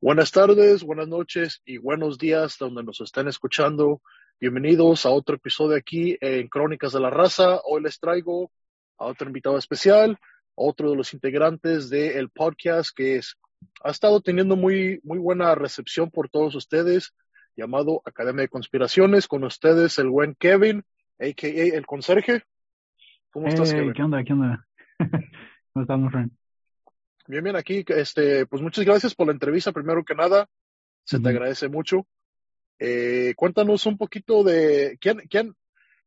Buenas tardes, buenas noches y buenos días donde nos estén escuchando. Bienvenidos a otro episodio aquí en Crónicas de la Raza. Hoy les traigo a otro invitado especial, otro de los integrantes del podcast que es, ha estado teniendo muy, muy buena recepción por todos ustedes, llamado Academia de Conspiraciones. Con ustedes el buen Kevin, a.k.a. el conserje. ¿Cómo estás, Kevin? ¿Qué onda? ¿Qué onda? ¿Cómo estamos? Bien, bien, aquí, este, pues muchas gracias por la entrevista, primero que nada, se te agradece mucho. Eh, cuéntanos un poquito de quién, quién,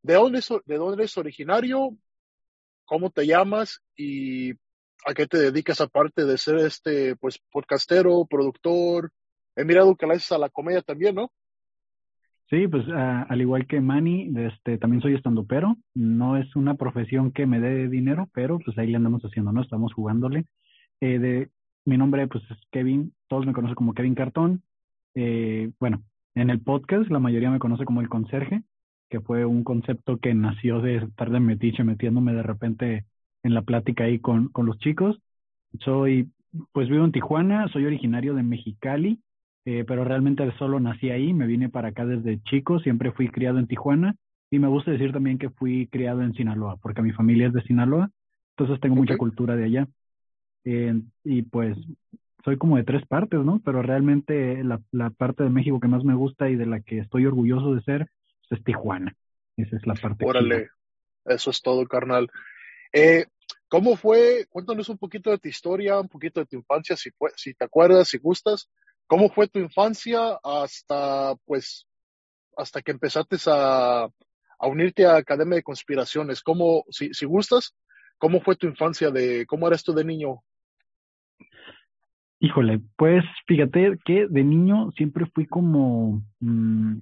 de dónde, de dónde eres originario, cómo te llamas y a qué te dedicas aparte de ser este, pues, podcastero, productor. He mirado que le haces a la comedia también, ¿no? Sí, pues al igual que Manny, este, también soy estandopero. No es una profesión que me dé dinero, pero pues ahí le andamos haciendo, ¿no? Estamos jugándole. Eh, de, mi nombre pues es Kevin, todos me conocen como Kevin Cartón. Eh, bueno, en el podcast la mayoría me conoce como el conserje, que fue un concepto que nació de estar de metiche metiéndome de repente en la plática ahí con, con los chicos. Soy, pues vivo en Tijuana, soy originario de Mexicali, eh, pero realmente solo nací ahí, me vine para acá desde chico, siempre fui criado en Tijuana y me gusta decir también que fui criado en Sinaloa, porque mi familia es de Sinaloa, entonces tengo mucha cultura de allá. Eh, y pues soy como de tres partes, ¿no? Pero realmente la, parte de México que más me gusta y de la que estoy orgulloso de ser pues, es Tijuana. Esa es la parte. Órale, eso es todo, carnal. Eh, ¿Cómo fue? Cuéntanos un poquito de tu historia, un poquito de tu infancia, si, fue, si te acuerdas, si gustas. ¿Cómo fue tu infancia hasta, pues, hasta que empezaste a, a unirte a Academia de Conspiraciones? ¿Cómo, si, si gustas, cómo fue tu infancia de, cómo eras tú de niño? Híjole, pues fíjate que de niño siempre fui como... Mm,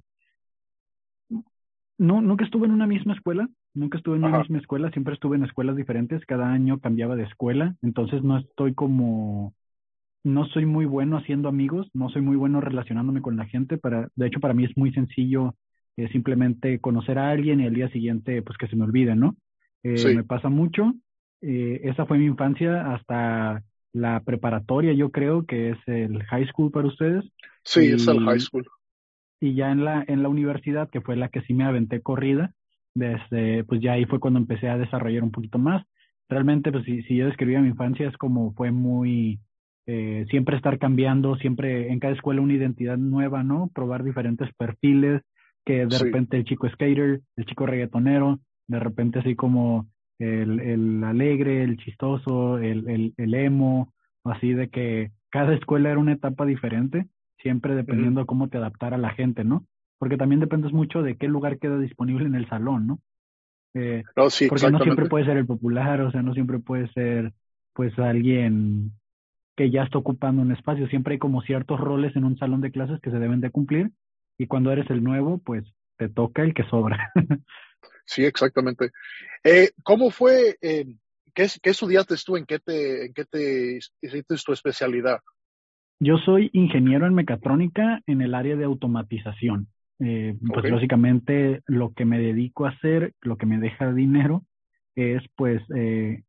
no, nunca estuve en una misma escuela, nunca estuve en una misma escuela, siempre estuve en escuelas diferentes, cada año cambiaba de escuela, entonces no estoy como, no soy muy bueno haciendo amigos, no soy muy bueno relacionándome con la gente, para, de hecho para mí es muy sencillo eh, simplemente conocer a alguien y al día siguiente pues que se me olvide, ¿no? Eh, Me pasa mucho, eh, esa fue mi infancia hasta la preparatoria, yo creo que es el high school para ustedes. Sí, es el high school. Y ya en la, en la universidad, que fue la que sí me aventé corrida, desde, pues ya ahí fue cuando empecé a desarrollar un poquito más. Realmente, pues si, si yo describía mi infancia, es como fue muy, eh, siempre estar cambiando, siempre en cada escuela una identidad nueva, ¿no? Probar diferentes perfiles, que de repente el chico skater, el chico reggaetonero, de repente así como el, el alegre, el chistoso, el, el, el emo, así de que cada escuela era una etapa diferente, siempre dependiendo de cómo te adaptara la gente, ¿no? Porque también dependes mucho de qué lugar queda disponible en el salón, ¿no? Eh, sí, porque no siempre puede ser el popular, o sea, no siempre puede ser pues alguien que ya está ocupando un espacio, siempre hay como ciertos roles en un salón de clases que se deben de cumplir y cuando eres el nuevo, pues te toca el que sobra. Sí, exactamente. Eh, ¿Cómo fue, eh, qué, qué, estudiaste tú, en qué te, en qué te hiciste tu especialidad? Yo soy ingeniero en mecatrónica en el área de automatización. Eh, pues básicamente lo que me dedico a hacer, lo que me deja dinero, es pues eh,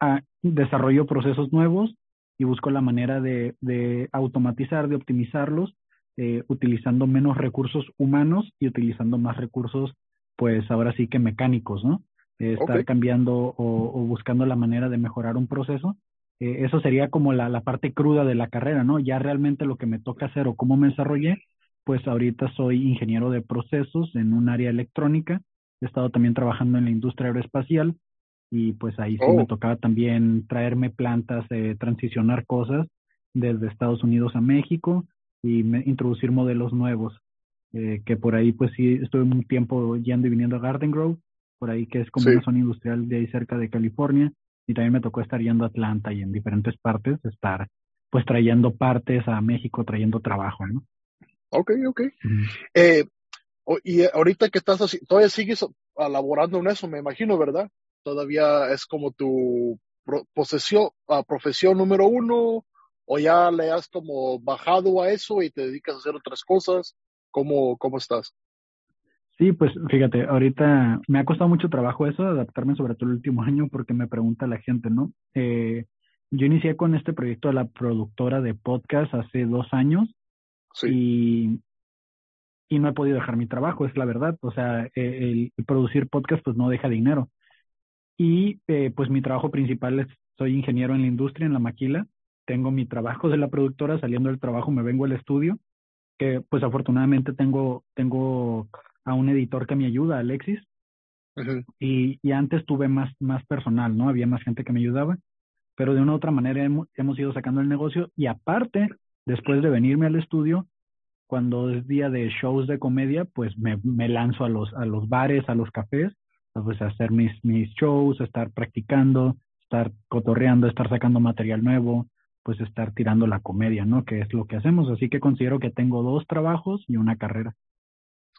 a, desarrollo procesos nuevos y busco la manera de, de automatizar, de optimizarlos, eh, utilizando menos recursos humanos y utilizando más recursos pues ahora sí que mecánicos, ¿no? Eh, estar cambiando o, o, buscando la manera de mejorar un proceso. Eh, eso sería como la, la, parte cruda de la carrera, ¿no? Ya realmente lo que me toca hacer o cómo me desarrollé, pues ahorita soy ingeniero de procesos en un área electrónica. He estado también trabajando en la industria aeroespacial y pues ahí sí me oh. tocaba también traerme plantas, eh, transicionar cosas desde Estados Unidos a México y me, introducir modelos nuevos eh, que por ahí pues sí estuve un tiempo yendo y viniendo a Garden Grove, por ahí que es como una zona industrial de ahí cerca de California, y también me tocó estar yendo a Atlanta y en diferentes partes, estar pues trayendo partes a México, trayendo trabajo, ¿no? Ok, ok. eh, y ahorita que estás así, todavía sigues elaborando en eso, me imagino, ¿verdad? Todavía es como tu posesión, uh, profesión número uno, o ya le has como bajado a eso y te dedicas a hacer otras cosas. ¿Cómo, cómo estás? Sí, pues fíjate, ahorita me ha costado mucho trabajo eso, adaptarme sobre todo el último año, porque me pregunta la gente, ¿no? Eh, yo inicié con este proyecto de la productora de podcast hace dos años y, y no he podido dejar mi trabajo, es la verdad. O sea, e, el, producir podcast pues no deja dinero. Y eh, pues mi trabajo principal es, soy ingeniero en la industria, en la maquila. Tengo mi trabajo de la productora, saliendo del trabajo me vengo al estudio, que pues afortunadamente tengo, tengo a un editor que me ayuda, Alexis. y, y, antes tuve más, más personal, ¿no? Había más gente que me ayudaba pero de una u otra manera hemos, ido sacando el negocio y aparte, después de venirme al estudio, cuando es día de shows de comedia, pues me, me lanzo a los, a los bares, a los cafés, pues a hacer mis, mis shows, estar practicando, estar cotorreando, estar sacando material nuevo, pues estar tirando la comedia, ¿no? Que es lo que hacemos. Así que considero que tengo dos trabajos y una carrera.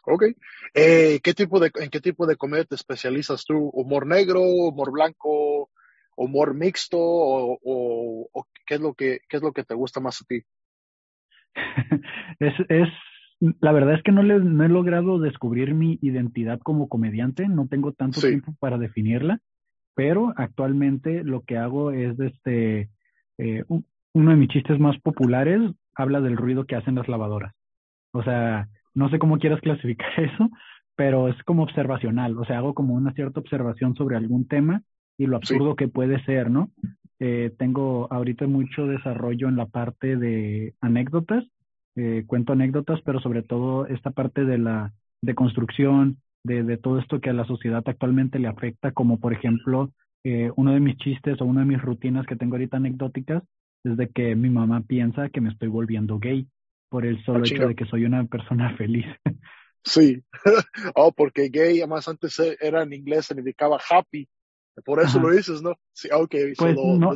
Ok. Eh, ¿qué tipo de, ¿En qué tipo de comedia te especializas tú? ¿Humor negro, humor blanco, humor mixto o, o, qué es lo que qué es lo que te gusta más a ti? es, es la verdad es que no, le, no he logrado descubrir mi identidad como comediante, no tengo tanto tiempo para definirla, pero actualmente lo que hago es este eh, uno de mis chistes más populares habla del ruido que hacen las lavadoras. O sea, no sé cómo quieras clasificar eso, pero es como observacional, o sea, hago como una cierta observación sobre algún tema y lo absurdo que puede ser, ¿no? Eh, tengo ahorita mucho desarrollo en la parte de anécdotas, eh, cuento anécdotas, pero sobre todo esta parte de la de construcción, de, de todo esto que a la sociedad actualmente le afecta, como por ejemplo, eh, uno de mis chistes o una de mis rutinas que tengo ahorita anecdóticas es de que mi mamá piensa que me estoy volviendo gay por el solo ah, hecho de que soy una persona feliz. Sí, oh, porque gay, además antes era en inglés, significaba happy, por eso lo dices, ¿no? Sí, ok. Pues no,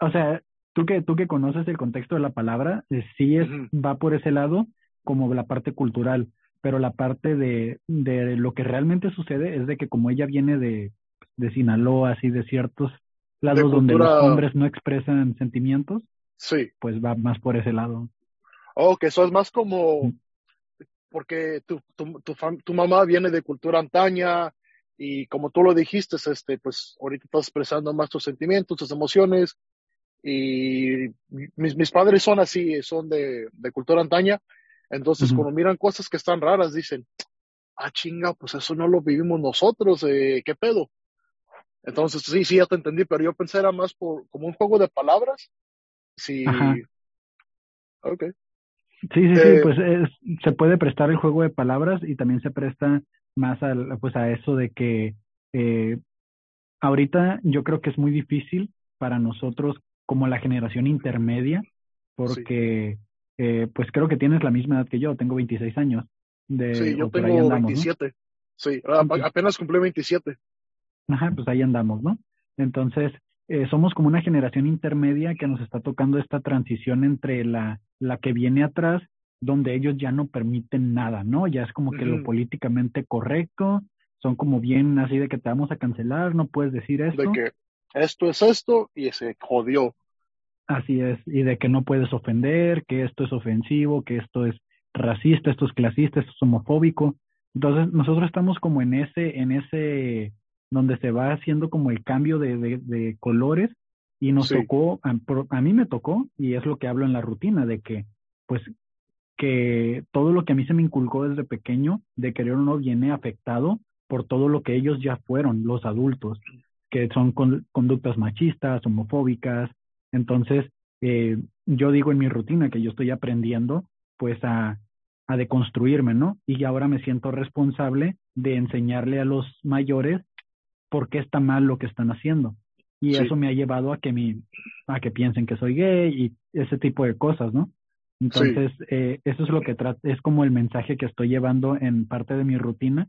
o sea, tú que, tú que conoces el contexto de la palabra, eh, sí es, va por ese lado como la parte cultural, pero la parte de, de lo que realmente sucede es de que como ella viene de, de Sinaloa, así de ciertos lados donde los hombres no expresan sentimientos, sí. pues va más por ese lado. Oh, que eso es más como, porque tu, tu, tu, tu mamá viene de cultura antaña, y como tú lo dijiste, este, pues ahorita estás expresando más tus sentimientos, tus emociones. Y mis, mis padres son así, son de, de cultura antaña. Entonces, cuando miran cosas que están raras, dicen, ah, chinga, pues eso no lo vivimos nosotros, eh, ¿qué pedo? Entonces, sí, sí, ya te entendí, pero yo pensé era más por, como un juego de palabras. Sí. Ok. Sí, sí, sí, eh, pues se puede prestar el juego de palabras y también se presta más a, pues a eso de que eh, ahorita yo creo que es muy difícil para nosotros como la generación intermedia, porque eh, pues creo que tienes la misma edad que yo, tengo 26 años. De, sí, yo tengo 27. Sí, apenas cumplí 27. Ajá, pues ahí andamos, ¿no? Entonces, eh, somos como una generación intermedia que nos está tocando esta transición entre la, la que viene atrás donde ellos ya no permiten nada, ¿no? Ya es como que lo políticamente correcto, son como bien así de que te vamos a cancelar, no puedes decir esto. De que esto es esto y se jodió. Así es, y de que no puedes ofender, que esto es ofensivo, que esto es racista, esto es clasista, esto es homofóbico. Entonces, nosotros estamos como en ese, en ese, donde se va haciendo como el cambio de, de, colores y nos tocó, a, a, mí me tocó, y es lo que hablo en la rutina, de que, pues, que todo lo que a mí se me inculcó desde pequeño, de querer o no, viene afectado por todo lo que ellos ya fueron, los adultos, que son conductas machistas, homofóbicas. Entonces, eh, yo digo en mi rutina que yo estoy aprendiendo, pues, a, a deconstruirme, ¿no? Y ahora me siento responsable de enseñarle a los mayores por qué está mal lo que están haciendo. Y eso me ha llevado a que, mi, a que piensen que soy gay y ese tipo de cosas, ¿no? Entonces, eh, eso es lo que es como el mensaje que estoy llevando en parte de mi rutina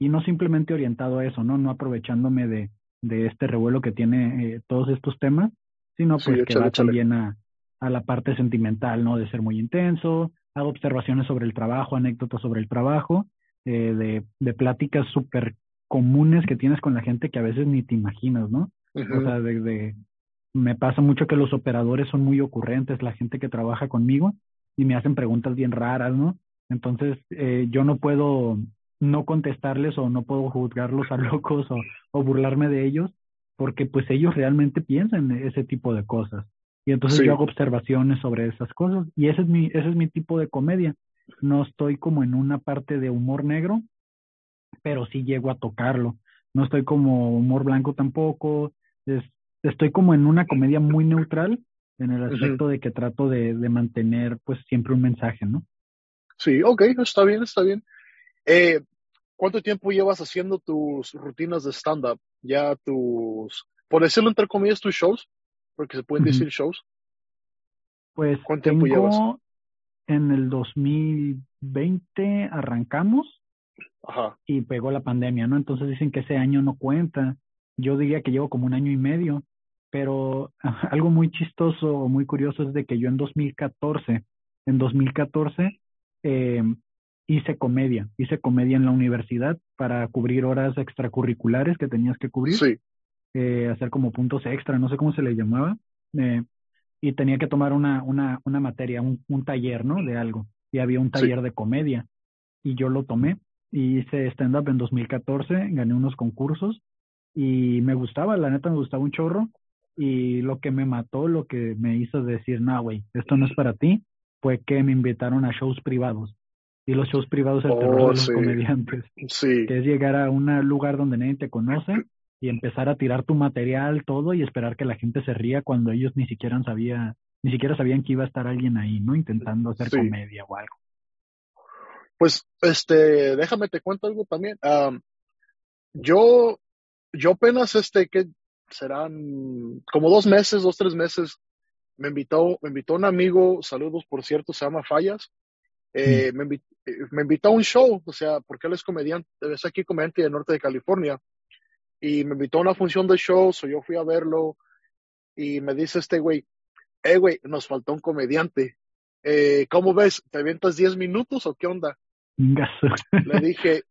y no simplemente orientado a eso, ¿no? No aprovechándome de, de este revuelo que tiene eh, todos estos temas, sino pues que va también a, a la parte sentimental, ¿no? De ser muy intenso, hago observaciones sobre el trabajo, anécdotas sobre el trabajo, eh, de, de pláticas súper comunes que tienes con la gente que a veces ni te imaginas, ¿no? O sea, de, de, me pasa mucho que los operadores son muy ocurrentes, la gente que trabaja conmigo, y me hacen preguntas bien raras, ¿no? Entonces, eh, yo no puedo no contestarles o no puedo juzgarlos a locos o, o burlarme de ellos, porque pues ellos realmente piensan ese tipo de cosas. Y entonces yo hago observaciones sobre esas cosas y ese es mi ese es mi tipo de comedia. No estoy como en una parte de humor negro, pero sí llego a tocarlo. No estoy como humor blanco tampoco. estoy como en una comedia muy neutral en el aspecto de que trato de, de, mantener pues siempre un mensaje, ¿no? Sí, ok, está bien, está bien. Eh, ¿Cuánto tiempo llevas haciendo tus rutinas de stand-up? Ya tus, por decirlo entre comillas, tus shows, porque se pueden decir shows. Pues ¿Cuánto tiempo llevas? En el 2020 arrancamos Ajá. y pegó la pandemia, ¿no? Entonces dicen que ese año no cuenta. Yo diría que llevo como un año y medio, pero algo muy chistoso o muy curioso es de que yo en 2014, en 2014, eh, hice comedia, hice comedia en la universidad para cubrir horas extracurriculares que tenías que cubrir, sí. eh, hacer como puntos extra, no sé cómo se le llamaba, eh, y tenía que tomar una, una, una materia, un, un, taller, ¿no? De algo, y había un taller de comedia, y yo lo tomé, y hice stand-up en 2014, gané unos concursos, y me gustaba, la neta me gustaba un chorro, y lo que me mató, lo que me hizo decir, no, güey, esto no es para ti, fue que me invitaron a shows privados y los shows privados el terror de oh, los comediantes. Sí. Que es llegar a un lugar donde nadie te conoce y empezar a tirar tu material, todo, y esperar que la gente se ría cuando ellos ni siquiera sabía, ni siquiera sabían que iba a estar alguien ahí, ¿no? Intentando hacer comedia o algo. Pues, este, déjame te cuento algo también. yo, yo apenas, este, que serán como dos meses, dos, tres meses, me invitó, me invitó un amigo, saludos por cierto, se llama Fallas, eh, me, invitó, eh, me, invitó a un show, o sea, porque él es comediante, es aquí comediante del norte de California, y me invitó a una función de show, so yo fui a verlo, y me dice este güey, eh, güey, nos faltó un comediante, eh, ¿cómo ves? ¿Te avientas 10 minutos o qué onda? Le dije,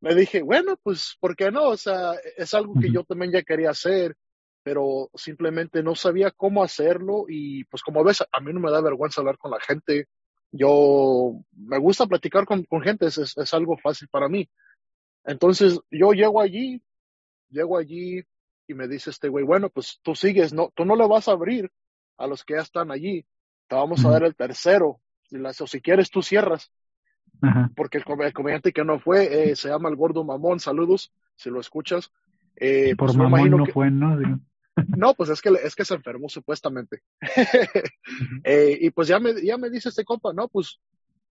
le dije, bueno, pues, ¿por qué no? O sea, es algo que yo también ya quería hacer, pero simplemente no sabía cómo hacerlo y pues como ves, a mí no me da vergüenza hablar con la gente, yo me gusta platicar con, con gente, es, es, algo fácil para mí. Entonces yo llego allí, llego allí y me dice este güey, bueno, pues tú sigues, no, tú no le vas a abrir a los que ya están allí, te vamos a dar el tercero, o si quieres tú cierras. Porque el, comediante que no fue eh, se llama el gordo mamón, saludos, si lo escuchas. Eh, Por pues mamón no fue, ¿no? No, pues es que, es que se enfermó supuestamente. Eh, y pues ya me, ya me dice este compa, no, pues,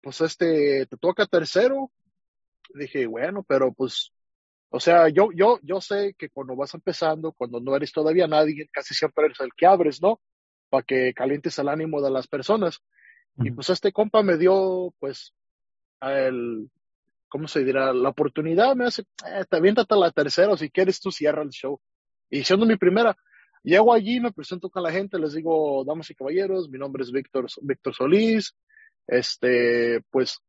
pues este, te toca tercero. Dije, bueno, pero pues, o sea, yo, yo, yo sé que cuando vas empezando, cuando no eres todavía nadie, casi siempre eres el que abres, ¿no? Para que calientes el ánimo de las personas. Y pues este compa me dio, pues, el, ¿cómo se dirá? La oportunidad me hace, eh, te aviéntate a la tercera, o si quieres tú cierra el show. Y siendo mi primera, Llego allí, me presento con la gente, les digo, damas y caballeros, mi nombre es Víctor, Víctor Solís, este, pues,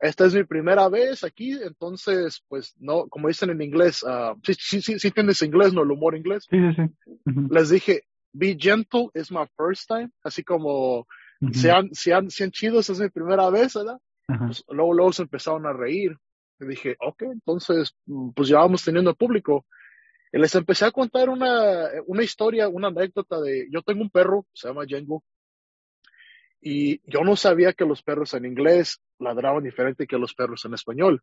esta es mi primera vez aquí, entonces, pues, no, como dicen en inglés, uh, sí, sí, sí, sí tienes inglés, ¿no? El humor inglés. Sí, sí, sí. Les dije, be gentle, is my first time, así como, sean, sean, sean chidos, es mi primera vez, ¿verdad? Pues, luego, luego se empezaron a reír. Y dije, ok, entonces, pues ya vamos teniendo público. Y les empecé a contar una, una historia, una anécdota de, yo tengo un perro, se llama Django, y yo no sabía que los perros en inglés ladraban diferente que los perros en español.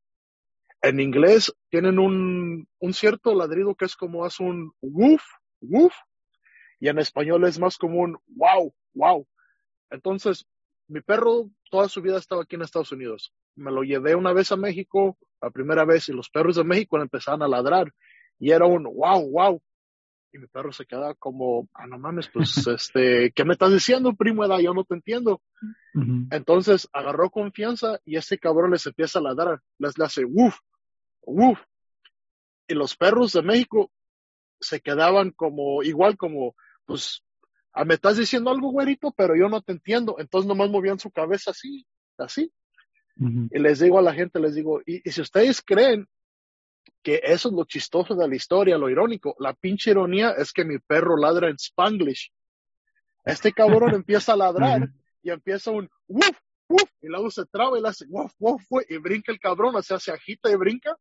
En inglés tienen un, un cierto ladrido que es como hace un woof, woof, y en español es más como un wow, wow. Entonces, mi perro toda su vida estaba aquí en Estados Unidos. Me lo llevé una vez a México, la primera vez, y los perros de México empezaron a ladrar y era un wow, wow. Y mi perro se queda como, ah, no mames, pues, este, ¿qué me estás diciendo, primo? Edad? Yo no te entiendo. Entonces agarró confianza y este cabrón les empieza a ladrar, les, hace woof, woof. Y los perros de México se quedaban como, igual como, pues, ah, me estás diciendo algo, güerito, pero yo no te entiendo. Entonces nomás movían su cabeza así, así. Y les digo a la gente, les digo, y, si ustedes creen que eso es lo chistoso de la historia, lo irónico. La pinche ironía es que mi perro ladra en spanglish. Este cabrón empieza a ladrar y empieza un woof, woof, y luego se traba y le hace woof, woof, y brinca el cabrón, o sea, se agita y brinca.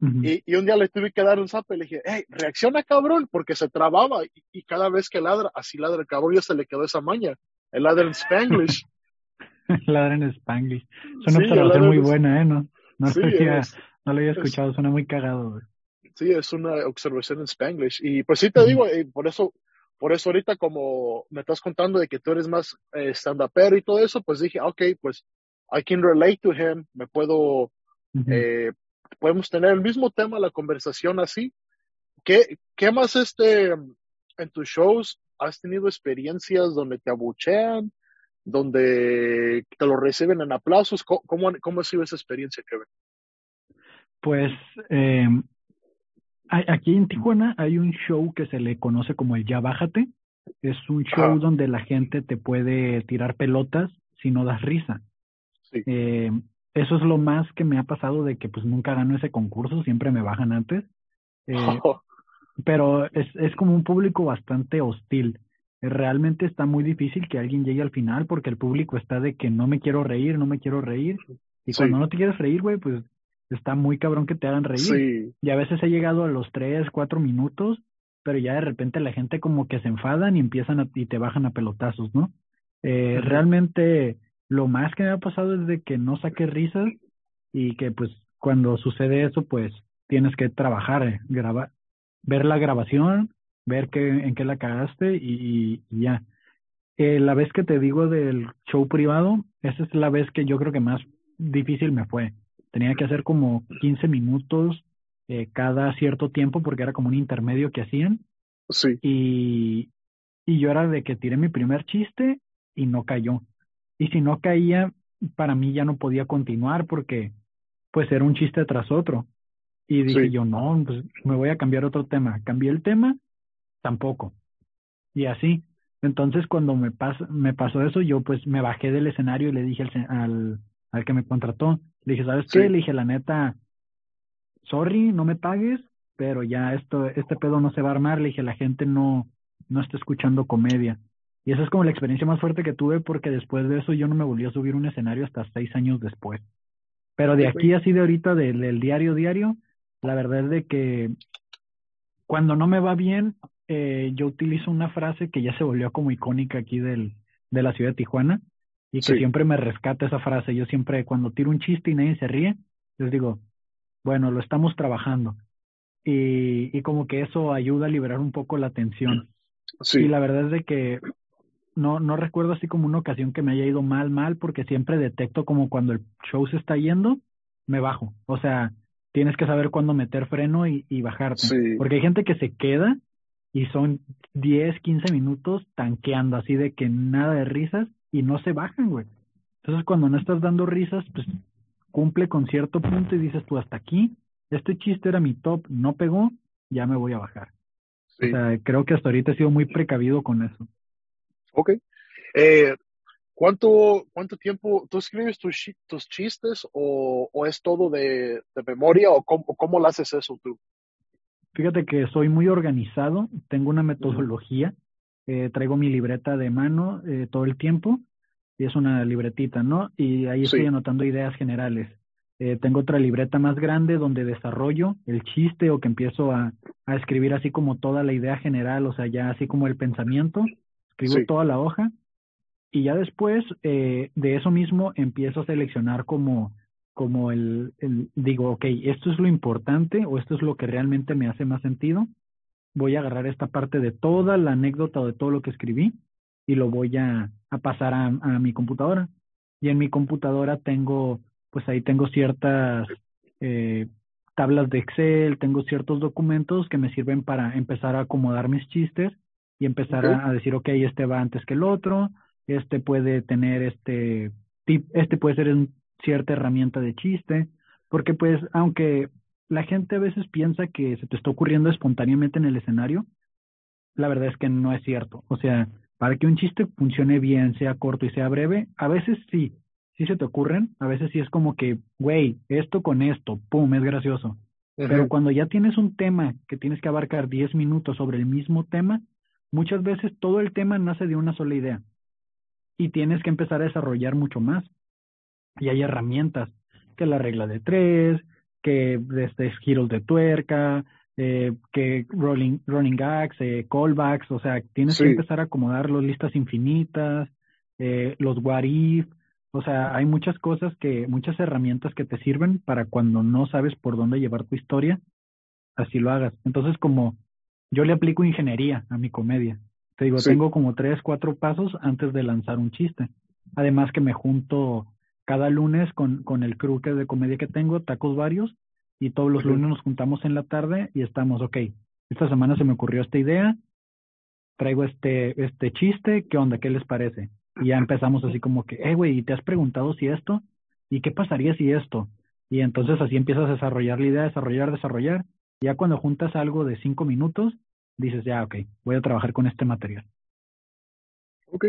Y, un día le tuve que dar un zap y le dije, hey, reacciona cabrón, porque se trababa y, cada vez que ladra, así ladra el cabrón, ya se le quedó esa maña. El ladra en Spanglish. ladra en Spanglish. Es una observación muy buena, ¿eh? No, no, lo, había, no lo había escuchado, suena muy cagado. Sí, es una observación en Spanglish. Y pues sí te digo, eh, por eso por eso ahorita como me estás contando de que tú eres más eh, stand-upero y todo eso, pues dije, ok, pues I can relate to him, me puedo, eh, podemos tener el mismo tema, la conversación así. ¿Qué, qué más este, en tus shows has tenido experiencias donde te abuchean, donde te lo reciben en aplausos? ¿Cómo, cómo, ha sido esa experiencia, Kevin? Pues eh, Aquí en Tijuana hay un show que se le conoce como el Ya Bájate. Es un show donde la gente te puede tirar pelotas si no das risa. Eh, eso es lo más que me ha pasado de que pues nunca gano ese concurso, siempre me bajan antes. Eh, pero es, es como un público bastante hostil. Realmente está muy difícil que alguien llegue al final porque el público está de que no me quiero reír, no me quiero reír. Y cuando no te quieres reír, güey, pues está muy cabrón que te hagan reír. Y a veces he llegado a los tres, cuatro minutos, pero ya de repente la gente como que se enfadan y empiezan a, y te bajan a pelotazos, ¿no? Eh, Realmente lo más que me ha pasado es de que no saque risas y que pues cuando sucede eso pues tienes que trabajar, eh, grabar, ver la grabación, ver qué, en qué la cagaste y, ya. Eh, la vez que te digo del show privado, esa es la vez que yo creo que más difícil me fue tenía que hacer como 15 minutos eh, cada cierto tiempo porque era como un intermedio que hacían. Sí. Y, y yo era de que tiré mi primer chiste y no cayó. Y si no caía, para mí ya no podía continuar porque pues era un chiste tras otro. Y dije yo, no, pues me voy a cambiar otro tema. Cambié el tema, tampoco. Y así. Entonces cuando me, me pasó eso, yo pues me bajé del escenario y le dije al, al, al que me contrató, le dije, ¿sabes qué? Le dije, la neta, sorry, no me pagues, pero ya esto, este pedo no se va a armar. Le dije, la gente no, no está escuchando comedia. Y esa es como la experiencia más fuerte que tuve porque después de eso yo no me volví a subir un escenario hasta seis años después. Pero de aquí así de ahorita del, diario diario, la verdad es de que cuando no me va bien, eh, yo utilizo una frase que ya se volvió como icónica aquí del, de la ciudad de Tijuana, y que siempre me rescata esa frase. Yo siempre, cuando tiro un chiste y nadie se ríe, les digo, bueno, lo estamos trabajando. Y, y como que eso ayuda a liberar un poco la tensión. Sí. Y la verdad es de que no, no recuerdo así como una ocasión que me haya ido mal, mal, porque siempre detecto como cuando el show se está yendo, me bajo. O sea, tienes que saber cuándo meter freno y, y bajarte. Porque hay gente que se queda y son 10, 15 minutos tanqueando, así de que nada de risas y no se bajan, güey. Entonces, cuando no estás dando risas, pues cumple con cierto punto y dices tú, hasta aquí, este chiste era mi top, no pegó, ya me voy a bajar. O sea, creo que hasta ahorita he sido muy precavido con eso. Ok. Eh, ¿cuánto, ¿Cuánto tiempo tú escribes tus, tus chistes o, o, es todo de, de memoria o cómo, cómo lo haces eso tú? Fíjate que soy muy organizado, tengo una metodología eh, traigo mi libreta de mano eh, todo el tiempo y es una libretita, ¿no? Y ahí estoy anotando ideas generales. Eh, tengo otra libreta más grande donde desarrollo el chiste o que empiezo a, a, escribir así como toda la idea general, o sea, ya así como el pensamiento, escribo toda la hoja y ya después eh, de eso mismo empiezo a seleccionar como, como el, el, digo, ok, esto es lo importante o esto es lo que realmente me hace más sentido voy a agarrar esta parte de toda la anécdota o de todo lo que escribí y lo voy a, a pasar a, a, mi computadora. Y en mi computadora tengo, pues ahí tengo ciertas eh, tablas de Excel, tengo ciertos documentos que me sirven para empezar a acomodar mis chistes y empezar a, a, decir, ok, este va antes que el otro, este puede tener este, este puede ser una cierta herramienta de chiste, porque pues aunque la gente a veces piensa que se te está ocurriendo espontáneamente en el escenario. La verdad es que no es cierto. O sea, para que un chiste funcione bien, sea corto y sea breve, a veces sí, sí se te ocurren, a veces sí es como que, güey, esto con esto, pum, es gracioso. Pero cuando ya tienes un tema que tienes que abarcar 10 minutos sobre el mismo tema, muchas veces todo el tema nace de una sola idea y tienes que empezar a desarrollar mucho más. Y hay herramientas, que la regla de tres, que desde giros de tuerca, eh, que rolling, running gags, eh, callbacks, o sea, tienes que empezar a acomodar las listas infinitas, eh, los what if, o sea, hay muchas cosas que, muchas herramientas que te sirven para cuando no sabes por dónde llevar tu historia, así lo hagas. Entonces, como yo le aplico ingeniería a mi comedia, te digo, tengo como tres, cuatro pasos antes de lanzar un chiste. Además que me junto cada lunes con, con el crew que de comedia que tengo, tacos varios, y todos los lunes nos juntamos en la tarde y estamos, ok, esta semana se me ocurrió esta idea, traigo este, este chiste, ¿qué onda? ¿Qué les parece? Y ya empezamos así como que, eh, güey, ¿y te has preguntado si esto? ¿Y qué pasaría si esto? Y entonces así empiezas a desarrollar la idea, desarrollar, desarrollar. Ya cuando juntas algo de cinco minutos, dices, ya, ok, voy a trabajar con este material. Ok.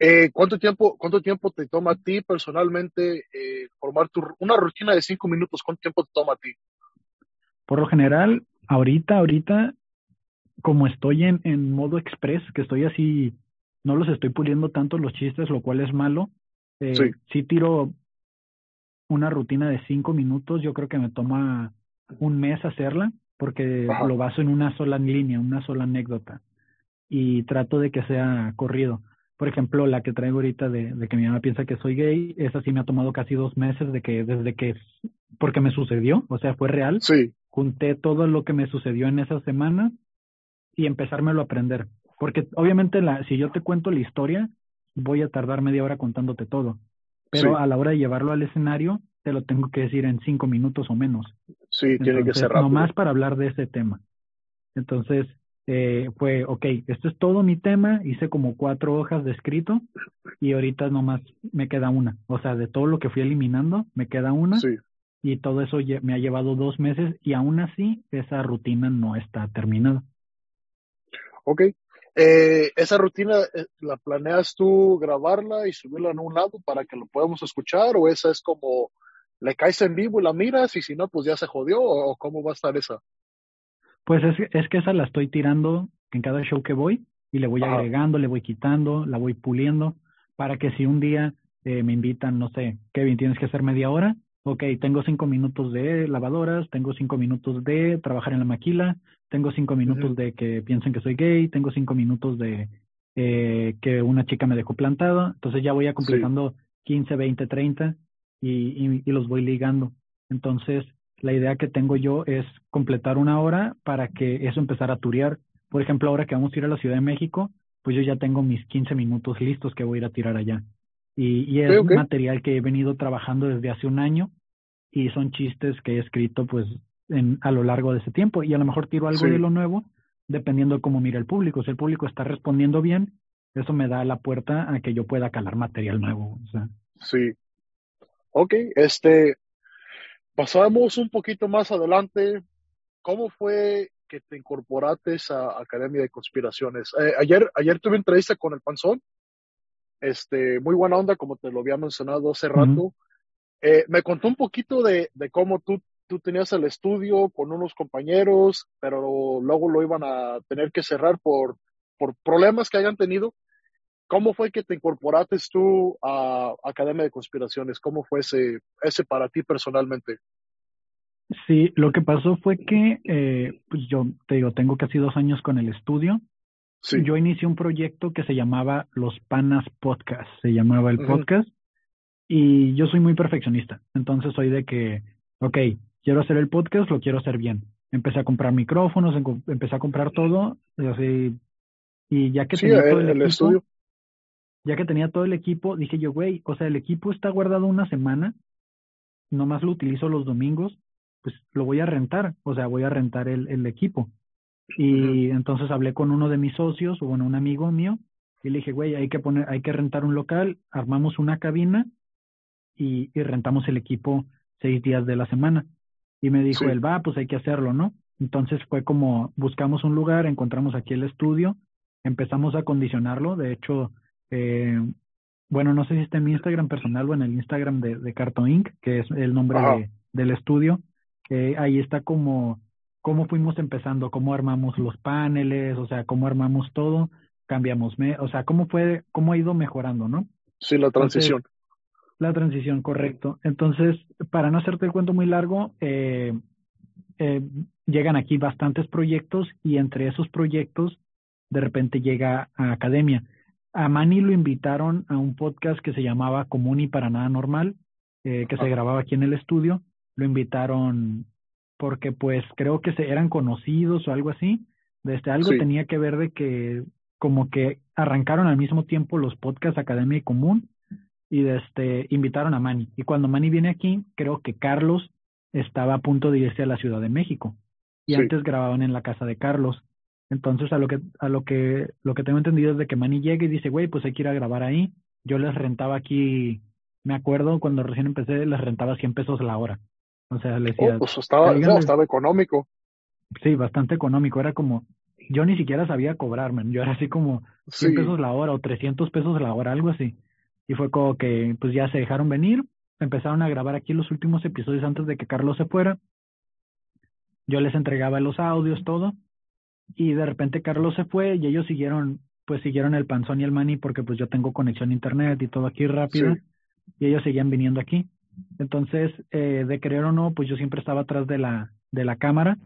Eh, ¿cuánto, tiempo, ¿Cuánto tiempo te toma a ti personalmente eh, formar tu, una rutina de cinco minutos? ¿Cuánto tiempo te toma a ti? Por lo general, ahorita, ahorita, como estoy en, en modo express, que estoy así no los estoy puliendo tanto los chistes, lo cual es malo. Eh, sí. Si tiro una rutina de cinco minutos, yo creo que me toma un mes hacerla, porque lo baso en una sola línea, una sola anécdota. Y trato de que sea corrido. Por ejemplo, la que traigo ahorita de, de que mi mamá piensa que soy gay, esa sí me ha tomado casi dos meses de que, desde que, porque me sucedió, o sea, fue real. Sí. Junté todo lo que me sucedió en esa semana y empezármelo a aprender. Porque obviamente la, si yo te cuento la historia, voy a tardar media hora contándote todo. Pero a la hora de llevarlo al escenario, te lo tengo que decir en cinco minutos o menos. Sí, tiene que ser rápido. Nomás para hablar de ese tema. Entonces, eh, fue, ok, esto es todo mi tema, hice como cuatro hojas de escrito y ahorita nomás me queda una. O sea, de todo lo que fui eliminando, me queda una. Sí. Y todo eso me ha llevado dos meses y aún así esa rutina no está terminada. Ok, eh, ¿Esa rutina eh, la planeas tú grabarla y subirla en un lado para que lo podamos escuchar? ¿O esa es como le caes en vivo y la miras y si no, pues ya se jodió? ¿O cómo va a estar esa? Pues es, es que esa la estoy tirando en cada show que voy y le voy agregando, le voy quitando, la voy puliendo para que si un día eh, me invitan, no sé, Kevin, tienes que hacer media hora, ok, tengo cinco minutos de lavadoras, tengo cinco minutos de trabajar en la maquila, tengo cinco minutos de que piensen que soy gay, tengo cinco minutos de eh, que una chica me dejó plantado, entonces ya voy a completando 15, 20, 30 y, y, los voy ligando. Entonces, la idea que tengo yo es completar una hora para que eso empezara a turear. Por ejemplo, ahora que vamos a ir a la Ciudad de México, pues yo ya tengo mis 15 minutos listos que voy a ir a tirar allá. Y, y es material que he venido trabajando desde hace un año y son chistes que he escrito pues en, a lo largo de ese tiempo y a lo mejor tiro algo de lo nuevo dependiendo de cómo mira el público. Si el público está respondiendo bien, eso me da la puerta a que yo pueda calar material nuevo. O sea. Sí. Ok, este, pasamos un poquito más adelante. ¿Cómo fue que te incorporaste a Academia de Conspiraciones? Eh, ayer, ayer tuve entrevista con el Panzón. Este, muy buena onda, como te lo había mencionado hace rato. Eh, me contó un poquito de, de cómo tú tú tenías el estudio con unos compañeros, pero luego lo iban a tener que cerrar por, por problemas que hayan tenido. ¿Cómo fue que te incorporaste tú a Academia de Conspiraciones? ¿Cómo fue ese, ese para ti personalmente? Sí, lo que pasó fue que, eh, pues yo te digo, tengo casi dos años con el estudio. Sí. Yo inicié un proyecto que se llamaba Los Panas Podcast, se llamaba el podcast, y yo soy muy perfeccionista. Entonces soy de que, ok, quiero hacer el podcast, lo quiero hacer bien. Empecé a comprar micrófonos, empecé a comprar todo, así, y ya que tenía todo el, equipo, ya que tenía todo el equipo, dije yo, güey, o sea, el equipo está guardado una semana, nomás lo utilizo los domingos, pues lo voy a rentar, o sea, voy a rentar el, el equipo. Y entonces hablé con uno de mis socios, o bueno, un amigo mío, y le dije, güey, hay que poner, hay que rentar un local, armamos una cabina y, y rentamos el equipo seis días de la semana. Y me dijo, él va, pues hay que hacerlo, ¿no? Entonces fue como buscamos un lugar, encontramos aquí el estudio, empezamos a condicionarlo. De hecho, eh, bueno, no sé si está en mi Instagram personal o en el Instagram de, de Carto Inc., que es el nombre de, del estudio. ahí está como cómo fuimos empezando, cómo armamos los paneles, o sea, cómo armamos todo, cambiamos, me o sea, cómo fue, cómo ha ido mejorando, ¿no? Sí, la transición. La transición, correcto. Entonces, para no hacerte el cuento muy largo, eh, eh, llegan aquí bastantes proyectos y entre esos proyectos de repente llega a Academia. A Manny lo invitaron a un podcast que se llamaba Común y para nada normal, eh, que se grababa aquí en el estudio. Lo invitaron porque pues creo que se, eran conocidos o algo así. Desde algo tenía que ver de que como que arrancaron al mismo tiempo los podcasts Academia y Común y este, invitaron a Manny. Y cuando Manny viene aquí, creo que Carlos estaba a punto de irse a la Ciudad de México. Y antes grababan en la casa de Carlos. Entonces, a lo que, a lo que, lo que tengo entendido es de que Manny llega y dice, güey, pues hay que ir a grabar ahí. Yo les rentaba aquí, me acuerdo cuando recién empecé, les rentaba 100 pesos la hora. O sea, les decía. Oh, pues estaba, estaba económico. Sí, bastante económico. Era como, yo ni siquiera sabía cobrar, man. Yo era así como 100 pesos la hora o 300 pesos la hora, algo así. Y fue como que, pues ya se dejaron venir, empezaron a grabar aquí los últimos episodios antes de que Carlos se fuera. Yo les entregaba los audios, todo. Y de repente Carlos se fue y ellos siguieron, pues siguieron el panzón y el mani porque pues yo tengo conexión a internet y todo aquí rápido. Y ellos seguían viniendo aquí. Entonces, eh, de creer o no, pues yo siempre estaba atrás de la, de la cámara.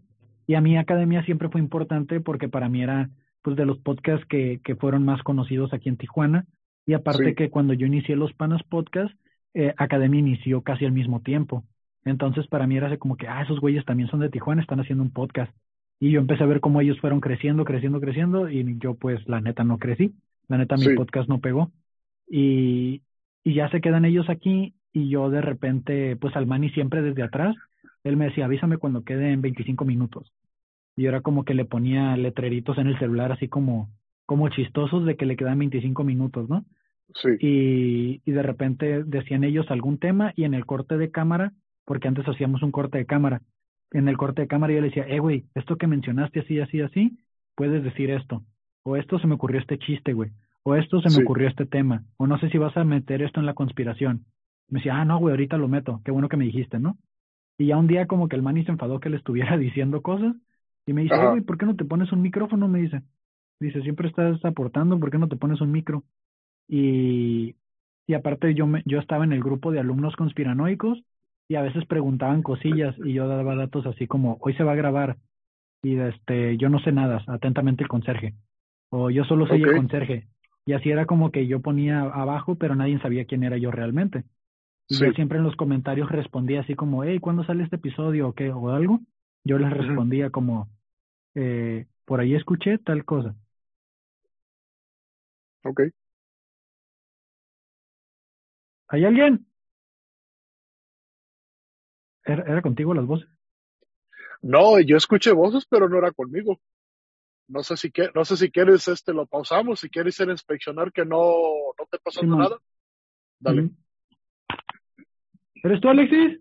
Y a mí Academia siempre fue importante porque para mí era pues de los podcasts que, que fueron más conocidos aquí en Tijuana. Y aparte que cuando yo inicié los Panas Podcast, eh, Academia inició casi al mismo tiempo. Entonces para mí era así como que, ah, esos güeyes también son de Tijuana, están haciendo un podcast. Y yo empecé a ver cómo ellos fueron creciendo, creciendo, creciendo, y yo pues la neta no crecí, la neta mi podcast no pegó. Y, y ya se quedan ellos aquí y yo de repente, pues al Manny siempre desde atrás, él me decía, avísame cuando queden 25 minutos. Y yo era como que le ponía letreritos en el celular así como, como chistosos de que le quedan 25 minutos, ¿no? Sí. Y, y de repente decían ellos algún tema y en el corte de cámara, porque antes hacíamos un corte de cámara, en el corte de cámara yo le decía, eh, güey, esto que mencionaste así, así, así, puedes decir esto. O esto se me ocurrió este chiste, güey. O esto se me ocurrió este tema. O no sé si vas a meter esto en la conspiración. Me decía, ah, no, güey, ahorita lo meto. Qué bueno que me dijiste, ¿no? Y ya un día como que el mani se enfadó que le estuviera diciendo cosas. Y me dice, güey, ¿por qué no te pones un micrófono? Me dice. Dice, siempre estás aportando, ¿por qué no te pones un micro? Y, y aparte yo, me, yo estaba en el grupo de alumnos conspiranoicos y a veces preguntaban cosillas y yo daba datos así como, hoy se va a grabar y este, yo no sé nada, atentamente el conserje. O yo solo soy el conserje. Y así era como que yo ponía abajo, pero nadie sabía quién era yo realmente. Y yo siempre en los comentarios respondía así como, hey, ¿cuándo sale este episodio o qué? O algo. Yo les respondía como, eh, por ahí escuché tal cosa. Ok. ¿Hay alguien? ¿Era, contigo las voces? No, yo escuché voces, pero no era conmigo. No sé si no sé si quieres este lo pausamos, si quieres ir a inspeccionar que no, no te pasó nada. Dale. ¿Eres tú, Alexis?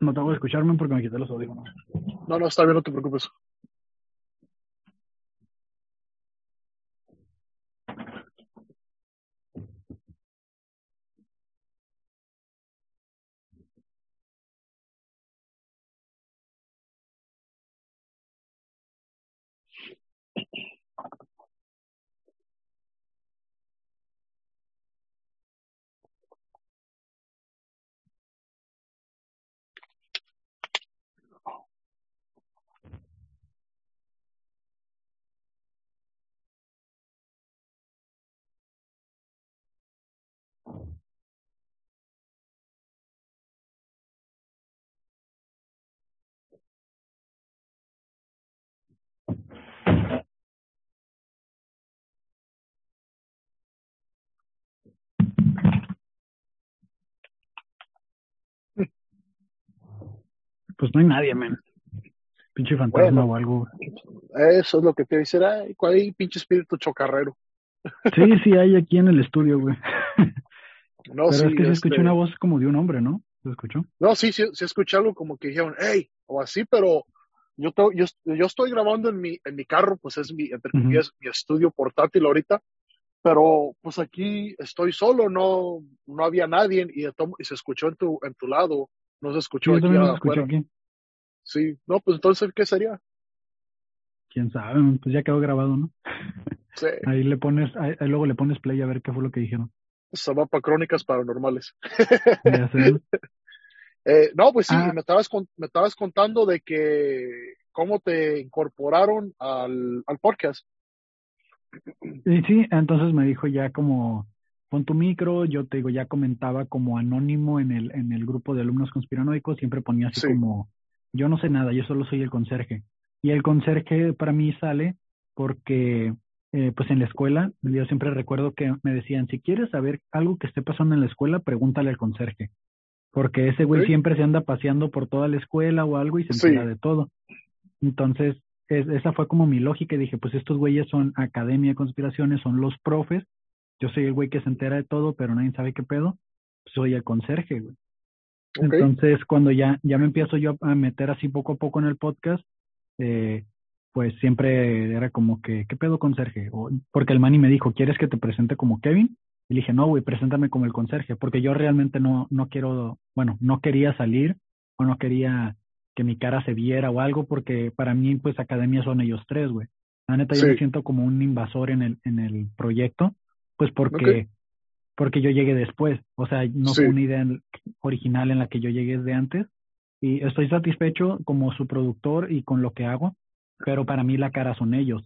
No tengo que escucharme porque me quité los audífonos. No, no, está bien, no te preocupes. Pues no hay nadie, men. Pinche fantasma o algo. Eso es lo que te dice, ay, ¿cuál hay pinche espíritu chocarrero? Sí, sí, hay aquí en el estudio, güey. No, Pero es que se escuchó este una voz como de un hombre, ¿no? ¿Se escuchó? No, sí, sí, se escuché algo como que dijeron, hey, o así, pero yo, yo, yo estoy grabando en mi, en mi carro, pues es mi, entre mi estudio portátil ahorita, pero pues aquí estoy solo, no, no había nadie y, y se escuchó en tu, en tu lado no se escuchó aquí afuera. Sí, no, pues entonces, ¿qué sería? quién sabe, pues ya quedó grabado, ¿no? Sí. Ahí le pones, ahí, luego le pones play a ver qué fue lo que dijeron. Se va para crónicas paranormales. eh, no, pues sí, ah. me, estabas, me estabas contando de que cómo te incorporaron al, al podcast. Sí, sí, entonces me dijo ya como pon tu micro, yo te digo, ya comentaba como anónimo en el, en el grupo de alumnos conspiranoicos, siempre ponía así como, yo no sé nada, yo solo soy el conserje. Y el conserje para mí sale porque, eh, pues en la escuela, yo siempre recuerdo que me decían, si quieres saber algo que esté pasando en la escuela, pregúntale al conserje. Porque ese güey siempre se anda paseando por toda la escuela o algo y se entera de todo. Entonces, esa fue como mi lógica y dije, pues estos güeyes son academia de conspiraciones, son los profes yo soy el güey que se entera de todo, pero nadie sabe qué pedo. Soy el conserje, güey. Entonces, cuando ya, ya me empiezo yo a meter así poco a poco en el podcast, eh, pues siempre era como que, ¿qué pedo conserje? O, porque el Manny me dijo, ¿quieres que te presente como Kevin? Y le dije, no, güey, preséntame como el conserje, porque yo realmente no, no quiero, bueno, no quería salir o no quería que mi cara se viera o algo, porque para mí, pues, academia son ellos tres, güey. La neta, yo me siento como un invasor en el, en el proyecto pues porque, porque yo llegué después. O sea, no fue una idea original en la que yo llegué de antes. Y estoy satisfecho como su productor y con lo que hago, pero para mí la cara son ellos.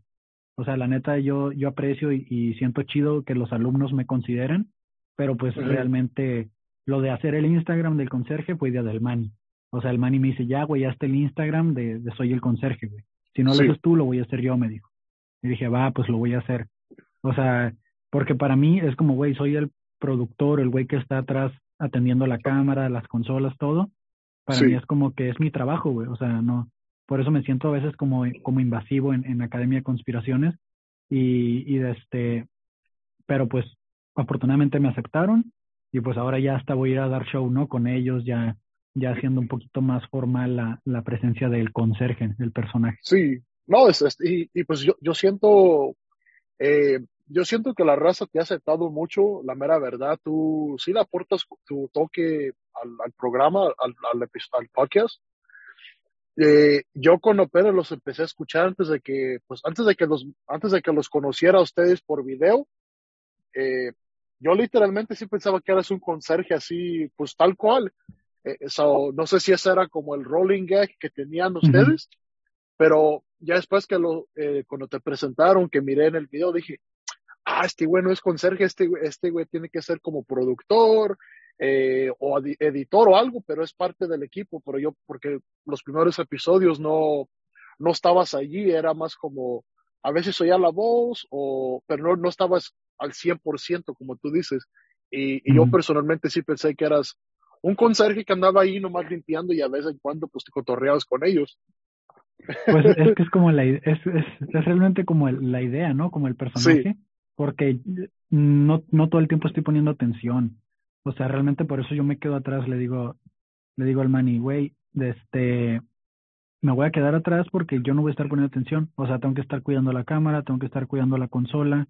O sea, la neta, yo, yo aprecio y, siento chido que los alumnos me consideren, pero pues realmente lo de hacer el Instagram del conserje fue idea del Mani. O sea, el Mani me dice, ya, güey, hazte el Instagram de, de soy el conserje, güey. Si no lo haces tú, lo voy a hacer yo, me dijo. Y dije, va, pues lo voy a hacer. O sea, porque para mí es como, güey, soy el productor, el güey que está atrás atendiendo la cámara, las consolas, todo. Para mí es como que es mi trabajo, güey. O sea, no. Por eso me siento a veces como, como invasivo en, en Academia de Conspiraciones. Y, y este. Pero pues, afortunadamente me aceptaron. Y pues ahora ya hasta voy a ir a dar show, ¿no? Con ellos, ya, ya haciendo un poquito más formal la, la presencia del conserje, del personaje. Sí, no, es, y, y, pues yo, yo siento eh, yo siento que la raza te ha aceptado mucho, la mera verdad. Tú sí le aportas tu toque al, programa, al, al, podcast. Eh, yo con Opera los empecé a escuchar antes de que, pues antes de que los, antes de que los conociera a ustedes por video. Eh, yo literalmente sí pensaba que eras un conserje así, pues tal cual. Eh, no sé si ese era como el rolling gag que tenían ustedes, pero ya después que lo, eh, cuando te presentaron, que miré en el video, dije, ah, este güey no es conserje, este, este güey tiene que ser como productor eh, o editor o algo, pero es parte del equipo, pero yo, porque los primeros episodios no, no estabas allí, era más como, a veces oía la voz, o, pero no, no estabas al 100% como tú dices. Y, y yo personalmente sí pensé que eras un conserje que andaba ahí nomás limpiando y a vez en cuando pues te cotorreabas con ellos. Pues es que es como la es, es, es realmente como la idea, ¿no? Como el personaje porque no, no todo el tiempo estoy poniendo atención. O sea, realmente por eso yo me quedo atrás, le digo, le digo al Manny, güey, este, me voy a quedar atrás porque yo no voy a estar poniendo atención. O sea, tengo que estar cuidando la cámara, tengo que estar cuidando la consola.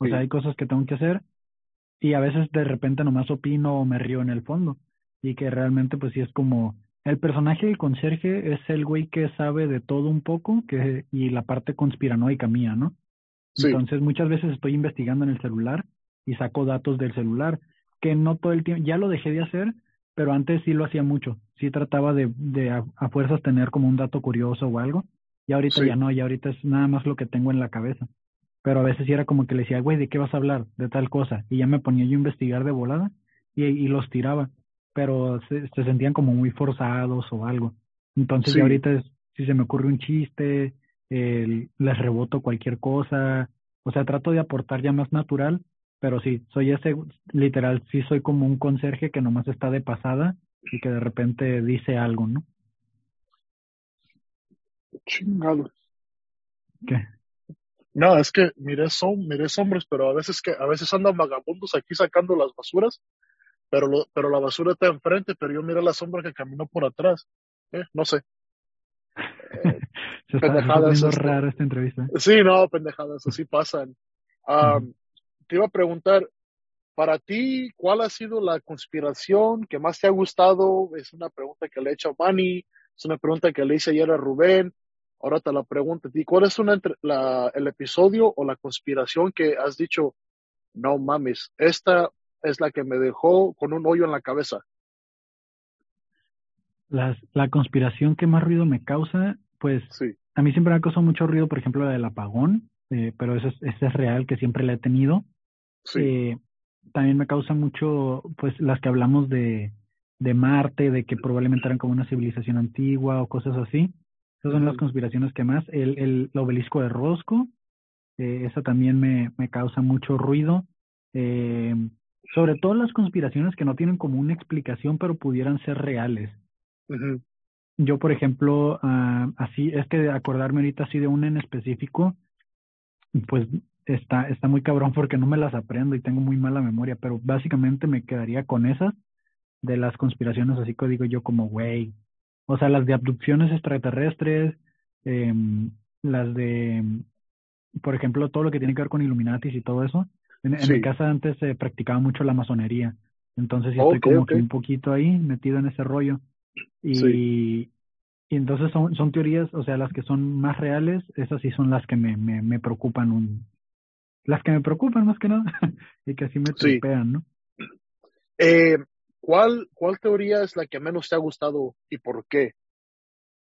O sea, hay cosas que tengo que hacer. Y a veces de repente nomás opino o me río en el fondo. Y que realmente pues sí es como, el personaje del conserje es el güey que sabe de todo un poco que, y la parte conspiranoica mía, ¿no? Entonces muchas veces estoy investigando en el celular y saco datos del celular, que no todo el tiempo, ya lo dejé de hacer, pero antes sí lo hacía mucho. Sí trataba de, de a, fuerzas tener como un dato curioso o algo. Y ahorita ya no, y ahorita es nada más lo que tengo en la cabeza. Pero a veces sí era como que le decía, güey, ¿de qué vas a hablar? De tal cosa. Y ya me ponía yo a investigar de volada y, y los tiraba. Pero se, se, sentían como muy forzados o algo. Entonces ya ahorita es, si se me ocurre un chiste, les reboto cualquier cosa, o sea, trato de aportar ya más natural, pero sí, soy ese, literal, sí soy como un conserje que nomás está de pasada y que de repente dice algo, ¿no? Chingado. ¿Qué? No, es que miré, son, miré hombres, pero a veces que a veces andan vagabundos aquí sacando las basuras, pero lo, pero la basura está enfrente, pero yo miré la sombra que caminó por atrás. Eh, no sé. Se pendejadas. Está rara esta entrevista. Sí, no, pendejadas, así pasan. Te iba a preguntar, para ti, ¿cuál ha sido la conspiración que más te ha gustado? Es una pregunta que le he hecho a Manny, es una pregunta que le hice ayer a Rubén. Ahora te la pregunto, ¿cuál es una, la, el episodio o la conspiración que has dicho, no mames, esta es la que me dejó con un hoyo en la cabeza? Las, la conspiración que más ruido me causa, pues sí. a mí siempre me ha causado mucho ruido, por ejemplo, la del apagón, eh, pero esa es, es real, que siempre la he tenido. Sí. Eh, también me causa mucho, pues, las que hablamos de, de Marte, de que probablemente eran como una civilización antigua o cosas así. Esas son las conspiraciones que más. El, el, obelisco de Rosco, eh, esa también me, me causa mucho ruido. Eh, sobre todo las conspiraciones que no tienen como una explicación, pero pudieran ser reales. Yo, por ejemplo, uh, así, es que acordarme ahorita así de una en específico, pues está, está muy cabrón porque no me las aprendo y tengo muy mala memoria, pero básicamente me quedaría con esas de las conspiraciones, así que digo yo como, güey, o sea, las de abducciones extraterrestres, eh, las de, por ejemplo, todo lo que tiene que ver con Illuminatis y todo eso. En, mi casa antes se practicaba mucho la masonería, entonces estoy como que un poquito ahí metido en ese rollo. Y, y entonces son, son teorías, o sea, las que son más reales, esas sí son las que me, me, me preocupan un, las que me preocupan más que nada y que así me tripean, ¿no? Eh, ¿cuál, ¿Cuál teoría es la que menos te ha gustado y por qué?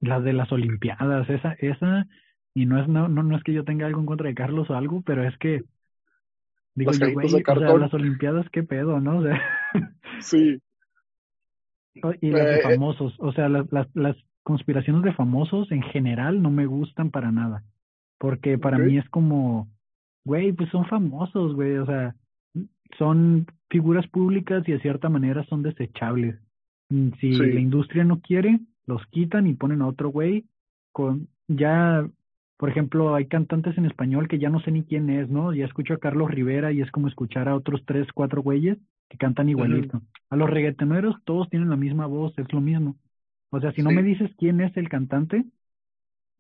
Las de las Olimpiadas, esa, esa, y no es, no, no, no es que yo tenga algo en contra de Carlos o algo, pero es que digo yo, güey, o sea, las Olimpiadas, qué pedo, ¿no? O sea, sí. Y las de famosos, o sea, las, las, las conspiraciones de famosos en general no me gustan para nada, porque para mí es como, güey, pues son famosos, güey, o sea, son figuras públicas y de cierta manera son desechables. Mm, si la industria no quiere, los quitan y ponen a otro güey con ya por ejemplo, hay cantantes en español que ya no sé ni quién es, ¿no? Ya escucho a Carlos Rivera y es como escuchar a otros tres, cuatro güeyes que cantan igualito. A los reggaetoneros todos tienen la misma voz, es lo mismo. O sea, si no me dices quién es el cantante,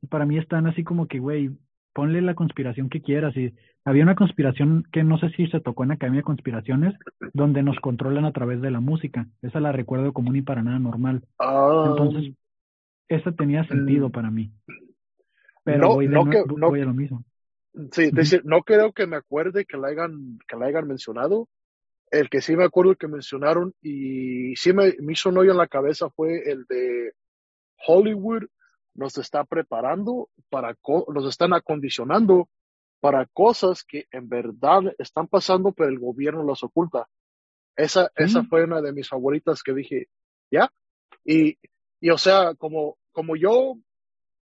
para mí están así como que, güey, ponle la conspiración que quieras. Y había una conspiración que no sé si se tocó en Academia de Conspiraciones, donde nos controlan a través de la música. Esa la recuerdo común y para nada normal. Ah. Entonces, esa tenía sentido Mm. para mí. Pero No, voy, de no que- a lo mismo. Sí, decir, no creo que me acuerde que la hayan, que la hayan mencionado. El que sí me acuerdo que mencionaron y sí me, me hizo un hoyo en la cabeza fue el de Hollywood nos está preparando para, nos están acondicionando para cosas que en verdad están pasando, pero el gobierno las oculta. Esa, esa Sí. fue una de mis favoritas que dije, ¿ya? Y, y o sea, como, como yo,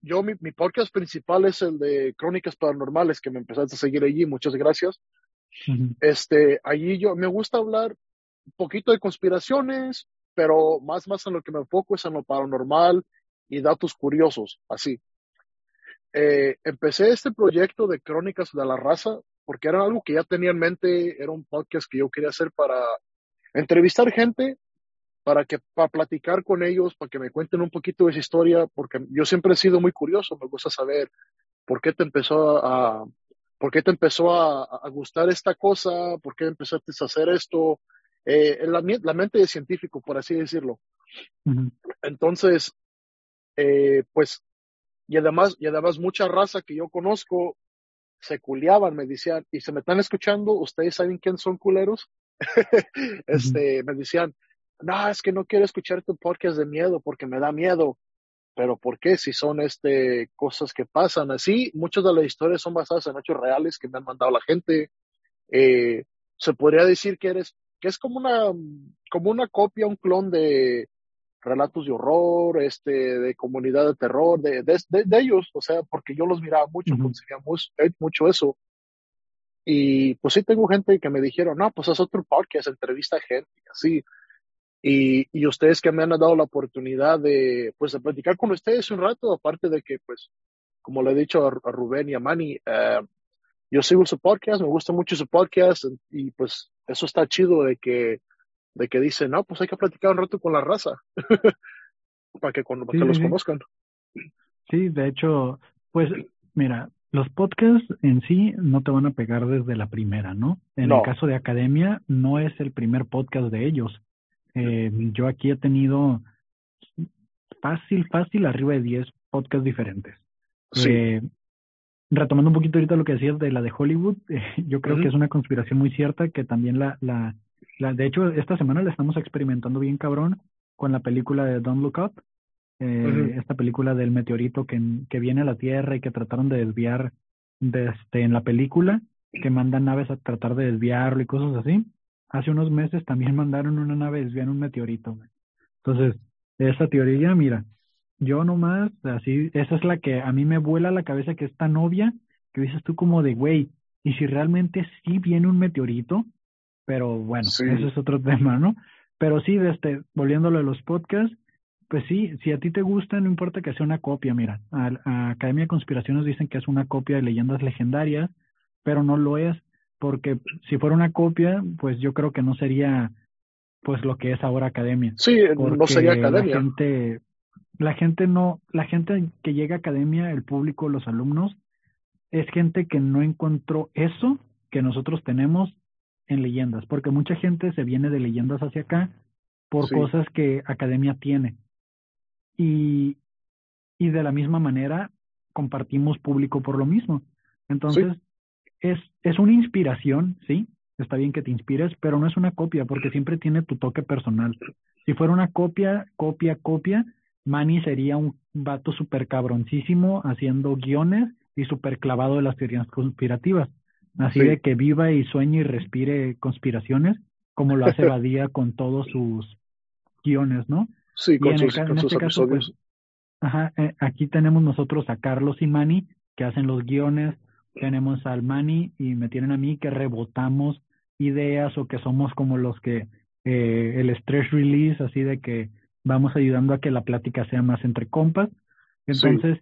yo, mi, mi podcast principal es el de Crónicas Paranormales, que me empezaste a seguir allí, muchas gracias. Este, allí yo, me gusta hablar un poquito de conspiraciones, pero más, más en lo que me enfoco es en lo paranormal y datos curiosos, así. Eh, empecé este proyecto de Crónicas de la Raza porque era algo que ya tenía en mente, era un podcast que yo quería hacer para entrevistar gente, para que, para platicar con ellos, para que me cuenten un poquito de su historia, porque yo siempre he sido muy curioso, me gusta saber por qué te empezó a, por qué te empezó a, a gustar esta cosa, por qué empezaste a hacer esto, eh, la, la mente de científico, por así decirlo. Entonces, eh, pues, y además, y además mucha raza que yo conozco se culiaban, me decían, y se me están escuchando, ustedes saben quién son culeros, este, me decían, no, es que no quiero escuchar tu podcast de miedo porque me da miedo, pero ¿por qué? Si son este, cosas que pasan así, muchas de las historias son basadas en hechos reales que me han mandado la gente, eh, se podría decir que eres, que es como una, como una copia, un clon de, relatos de horror, este, de comunidad de terror, de, de, de, de ellos, o sea, porque yo los miraba mucho, consumía mucho, mucho eso. Y pues sí tengo gente que me dijeron, no, pues es otro podcast, entrevista a gente, y así. Y, y ustedes que me han dado la oportunidad de, pues, de platicar con ustedes un rato, aparte de que, pues, como le he dicho a, a Rubén y a Manny, eh, yo sigo su podcast, me gusta mucho su podcast, y pues eso está chido de que, de que dicen, no, pues hay que platicar un rato con la raza, para que, para Sí, que los sí, conozcan. Sí, de hecho, pues mira, los podcasts en sí no te van a pegar desde la primera, ¿no? En No. el caso de Academia, no es el primer podcast de ellos. Eh, yo aquí he tenido fácil, fácil, arriba de 10 podcasts diferentes. Sí. Eh, retomando un poquito ahorita lo que decías de la de Hollywood, eh, yo creo que es una conspiración muy cierta que también la, la, la, de hecho, esta semana la estamos experimentando bien cabrón con la película de Don't Look Up, eh, esta película del meteorito que, que viene a la Tierra y que trataron de desviar de este, en la película, que mandan naves a tratar de desviarlo y cosas así. Hace unos meses también mandaron una nave a desviar un meteorito. Entonces, esa teoría, mira, yo nomás, así, esa es la que a mí me vuela la cabeza, que es tan obvia, que dices tú como de, güey, y si realmente sí viene un meteorito, pero bueno, ese es otro tema, ¿no? Pero sí, este, volviéndolo a los podcasts, pues sí, si a ti te gusta, no importa que sea una copia, mira, a, Academia de Conspiraciones dicen que es una copia de leyendas legendarias, pero no lo es, porque si fuera una copia, pues yo creo que no sería pues lo que es ahora Academia. Sí, no sería Academia. La gente, la gente no, la gente que llega a academia, el público, los alumnos, es gente que no encontró eso que nosotros tenemos en leyendas, porque mucha gente se viene de leyendas hacia acá por cosas que academia tiene. Y, y de la misma manera compartimos público por lo mismo. Entonces, es, es una inspiración, sí, está bien que te inspires, pero no es una copia, porque siempre tiene tu toque personal. Si fuera una copia, copia, copia, Manny sería un vato súper cabroncísimo haciendo guiones y súper clavado de las teorías conspirativas. Así de que viva y sueñe y respire conspiraciones, como lo hace Badía con todos sus guiones, ¿no? Sí, con, sus, este caso, pues, ajá, eh, aquí tenemos nosotros a Carlos y Manny, que hacen los guiones, tenemos al Manny y me tienen a mí que rebotamos ideas o que somos como los que eh, el stress release, así de que vamos ayudando a que la plática sea más entre compas. Entonces,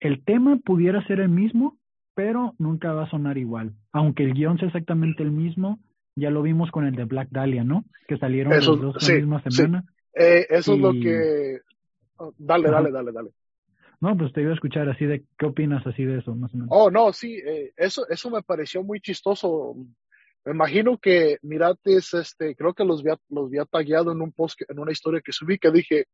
el tema pudiera ser el mismo, pero nunca va a sonar igual. Aunque el guion sea exactamente el mismo, ya lo vimos con el de Black Dahlia, ¿no? Que salieron los dos la misma semana. Eh, eso es lo que... Oh, dale, dale, dale, dale. No, pues te iba a escuchar así de, ¿qué opinas así de eso, más o menos? Oh, no, sí, eh, eso, eso me pareció muy chistoso. Me imagino que Mirates, este, creo que los había, los había tagueado en un post, en una historia que subí, que dije,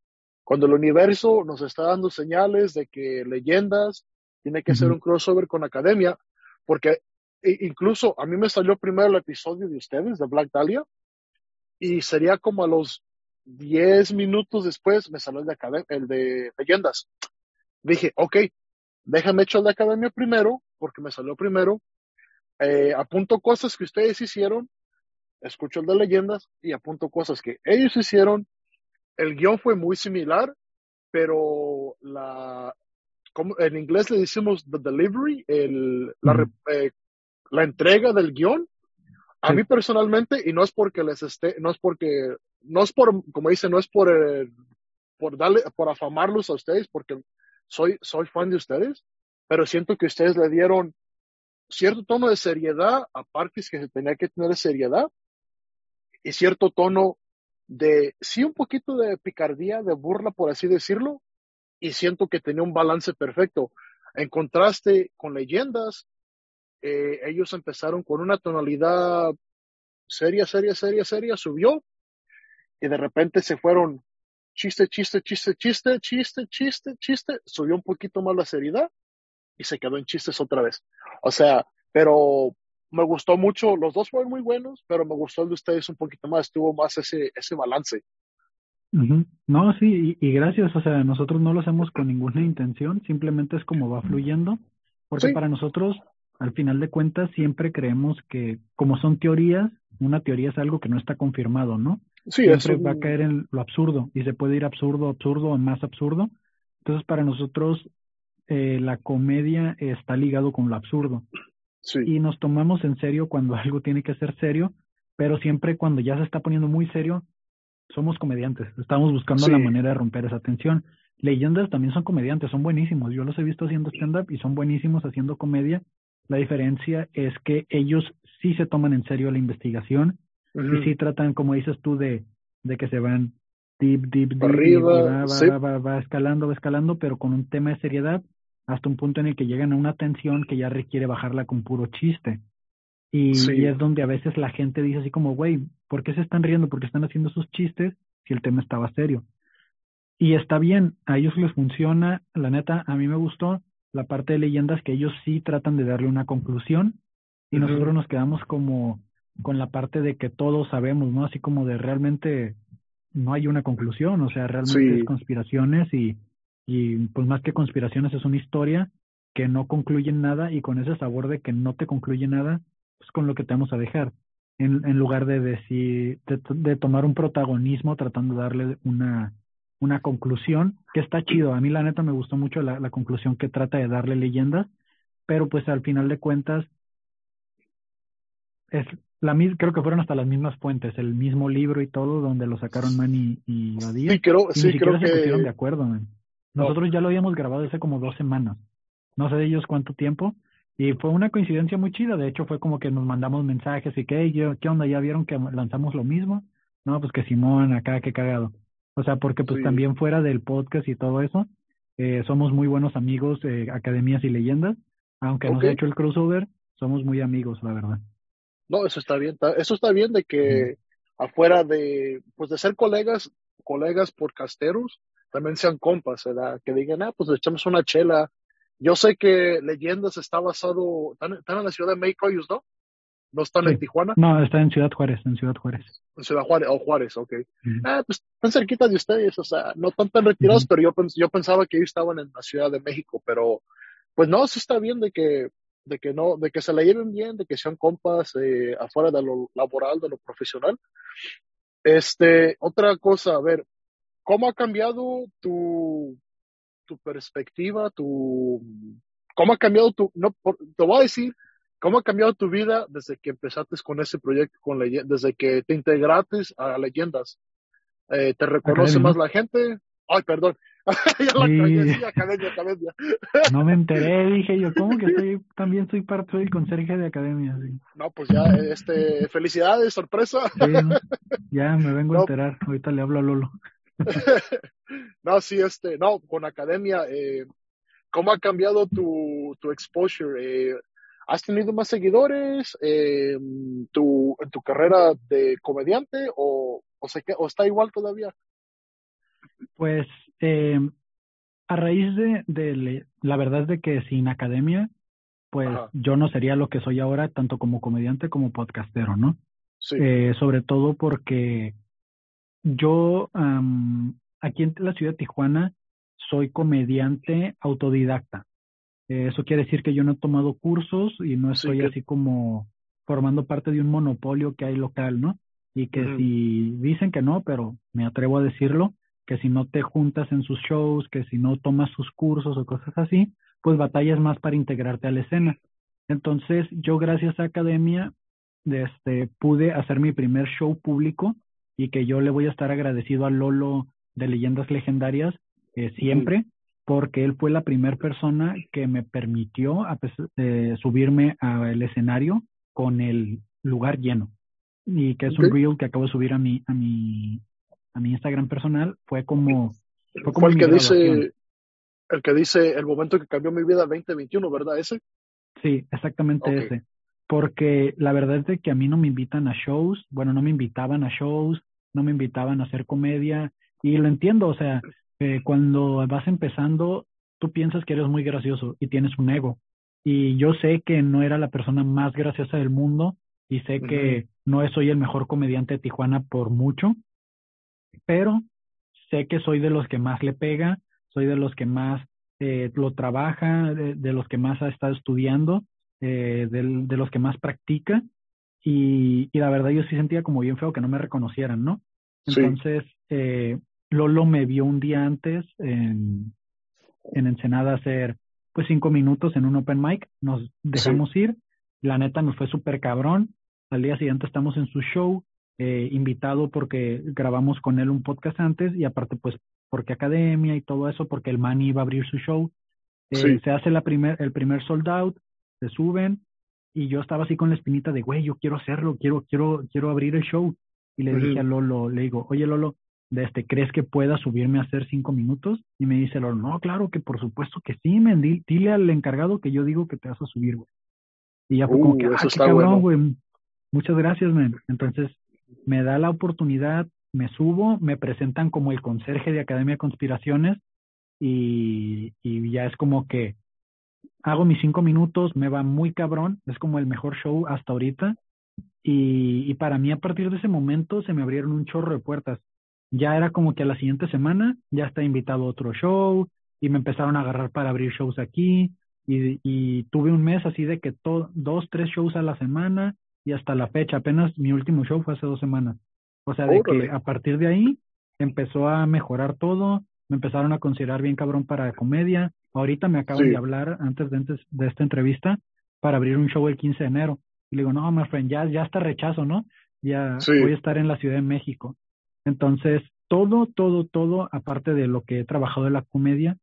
cuando el universo nos está dando señales de que leyendas tiene que ser un crossover con academia, porque incluso a mí me salió primero el episodio de ustedes, de Black Dahlia, y sería como a los 10 minutos después me salió el de, el de leyendas. Dije, ok, déjame echar el de academia primero, porque me salió primero, eh, apunto cosas que ustedes hicieron, escucho el de leyendas y apunto cosas que ellos hicieron. El guion fue muy similar, pero la, como en inglés le decimos the delivery, el, la, eh, la entrega del guion. A mí personalmente, y no es porque les esté, no es porque, no es por, como dice, no es por, eh, por darle, por afamarlos a ustedes, porque soy, soy fan de ustedes, pero siento que ustedes le dieron cierto tono de seriedad a partes que se tenía que tener seriedad y cierto tono de, sí, un poquito de picardía, de burla, por así decirlo, y siento que tenía un balance perfecto. En contraste con leyendas, eh, ellos empezaron con una tonalidad seria, seria, seria, seria, subió, y de repente se fueron chiste, chiste, chiste, chiste, chiste, chiste, chiste, subió un poquito más la seriedad y se quedó en chistes otra vez. O sea, pero me gustó mucho, los dos fueron muy buenos, pero me gustó el de ustedes un poquito más, tuvo más ese, ese balance. No, sí, y, gracias, o sea, nosotros no lo hacemos con ninguna intención, simplemente es como va fluyendo, porque para nosotros, al final de cuentas, siempre creemos que como son teorías, una teoría es algo que no está confirmado, ¿no? Sí, siempre va a caer en lo absurdo y se puede ir absurdo, absurdo, más absurdo. Entonces, para nosotros, eh, la comedia está ligado con lo absurdo. Y nos tomamos en serio cuando algo tiene que ser serio, pero siempre cuando ya se está poniendo muy serio, somos comediantes. Estamos buscando la manera de romper esa tensión. Leyendas también son comediantes, son buenísimos. Yo los he visto haciendo stand-up y son buenísimos haciendo comedia. La diferencia es que ellos sí se toman en serio la investigación y sí tratan, como dices tú, de, de que se van deep, deep, deep, Arriba, va, va, va, escalando, va escalando, pero con un tema de seriedad hasta un punto en el que llegan a una tensión que ya requiere bajarla con puro chiste. Y, es donde a veces la gente dice así como, güey, ¿por qué se están riendo? ¿Por qué están haciendo esos chistes si el tema estaba serio? Y está bien, a ellos les funciona, la neta, a mí me gustó. la parte de leyendas que ellos sí tratan de darle una conclusión y nosotros nos quedamos como con la parte de que todos sabemos, ¿no? Así como de realmente no hay una conclusión, o sea, realmente es conspiraciones y, y pues más que conspiraciones es una historia que no concluye nada y con ese sabor de que no te concluye nada, pues con lo que te vamos a dejar. En, en lugar de decir, de, de tomar un protagonismo tratando de darle una, una conclusión, que está chido. A mí la neta me gustó mucho la, la conclusión que trata de darle leyendas, pero pues al final de cuentas es la creo que fueron hasta las mismas fuentes, el mismo libro y todo, donde lo sacaron Manny y Badía. Sí, creo, sí, creo se pusieron de acuerdo, man. Nosotros ya lo habíamos grabado hace como dos semanas. No sé de ellos cuánto tiempo. Y fue una coincidencia muy chida. De hecho, fue como que nos mandamos mensajes y que, ¿qué onda? ¿Ya vieron que lanzamos lo mismo? No, pues que Simón, acá, qué cagado. O sea, porque pues también fuera del podcast y todo eso, eh, somos muy buenos amigos, eh, academias y leyendas. Aunque no se ha hecho el crossover, somos muy amigos, la verdad. No, eso está bien. Eso está bien de que afuera de, pues de ser colegas, colegas por casteros, también sean compas, ¿verdad? Que digan, ah, pues echamos una chela. Yo sé que Leyendas está basado, están, en la ciudad de México ellos, ¿no? ¿No están en Tijuana? No, está en Ciudad Juárez, en Ciudad Juárez. En Ciudad Juárez, o Juárez, ok. Ah, pues están cerquita de ustedes, o sea, no están tan retirados, pero yo, yo pensaba que ellos estaban en la Ciudad de México, pero pues no, sí está bien de que de que no, de que se la lleven bien, de que sean compas eh, afuera de lo laboral, de lo profesional. Este, otra cosa, a ver, ¿cómo ha cambiado tu, tu perspectiva, tu, cómo ha cambiado tu, no, te voy a decir, cómo ha cambiado tu vida desde que empezaste con ese proyecto, con desde que te integraste a leyendas? Eh, ¿Te reconoce más la gente? Ay, perdón, academia, No me enteré, dije yo, ¿cómo que estoy, también soy parte del conserje de academia? No, pues ya, este, felicidades, sorpresa. ya me vengo a enterar, ahorita le hablo a Lolo. no, sí, este, no, con academia, eh, ¿cómo ha cambiado tu, tu exposure? Eh, ¿Has tenido más seguidores eh, tu, en tu carrera de comediante o, o, o está igual todavía? Pues eh, a raíz de, de, la verdad de que sin academia, pues yo no sería lo que soy ahora, tanto como comediante como podcastero, ¿no? Sí. Eh, sobre todo porque yo aquí en la ciudad de Tijuana soy comediante autodidacta. eso quiere decir que yo no he tomado cursos y no estoy así como formando parte de un monopolio que hay local, ¿no? Y que si dicen que no, pero me atrevo a decirlo, que si no te juntas en sus shows, que si no tomas sus cursos o cosas así, pues batallas más para integrarte a la escena. Entonces, yo gracias a Academia, este, pude hacer mi primer show público y que yo le voy a estar agradecido a Lolo de Leyendas Legendarias eh, siempre, porque él fue la primera persona que me permitió eh, subirme al escenario con el lugar lleno. Y que es un reel que acabo de subir a mi, a mi a mi Instagram personal fue como... Fue, como el que dice, el que dice el momento que cambió mi vida 2021, ¿verdad? Ese. Sí, exactamente ese. Porque la verdad es de que a mí no me invitan a shows, bueno, no me invitaban a shows, no me invitaban a hacer comedia, y lo entiendo, o sea, eh, cuando vas empezando, tú piensas que eres muy gracioso y tienes un ego. Y yo sé que no era la persona más graciosa del mundo y sé que no soy el mejor comediante de Tijuana por mucho, pero sé que soy de los que más le pega, soy de los que más eh, lo trabaja, de, los que más ha estado estudiando, eh, de, los que más practica. Y, y, la verdad yo sí sentía como bien feo que no me reconocieran, ¿no? Entonces, eh, Lolo me vio un día antes en, en Ensenada hacer pues cinco minutos en un open mic, nos dejamos ir, la neta nos fue súper cabrón, al día siguiente estamos en su show, eh, invitado porque grabamos con él un podcast antes y aparte pues porque academia y todo eso, porque el man iba a abrir su show. Eh, se hace la primer, el primer sold out, se suben y yo estaba así con la espinita de, güey, yo quiero hacerlo, quiero, quiero, quiero abrir el show. Y le dije a Lolo, le digo, oye Lolo, de este, ¿crees que pueda subirme a hacer cinco minutos? Y me dice Lolo, no, claro que por supuesto que sí, men, dile al encargado que yo digo que te vas a subir, güey. Y ya fue como uh, que, ah, qué cabrón, güey. Muchas gracias, men. Entonces, me da la oportunidad, me subo, me presentan como el conserje de Academia de Conspiraciones y, y ya es como que hago mis cinco minutos, me va muy cabrón, es como el mejor show hasta ahorita. Y, y para mí a partir de ese momento se me abrieron un chorro de puertas. Ya era como que a la siguiente semana ya está invitado a otro show y me empezaron a agarrar para abrir shows aquí y, y tuve un mes así de que dos, tres shows a la semana y hasta la fecha, apenas mi último show fue hace dos semanas. O sea, de que a partir de ahí empezó a mejorar todo, me empezaron a considerar bien cabrón para comedia. Ahorita me acaban de hablar antes de, antes de esta entrevista para abrir un show el 15 de enero. Y le digo, no, my friend, ya, ya está rechazo, ¿no? Ya voy a estar en la Ciudad de México. Entonces, todo, todo, todo, aparte de lo que he trabajado en la comedia,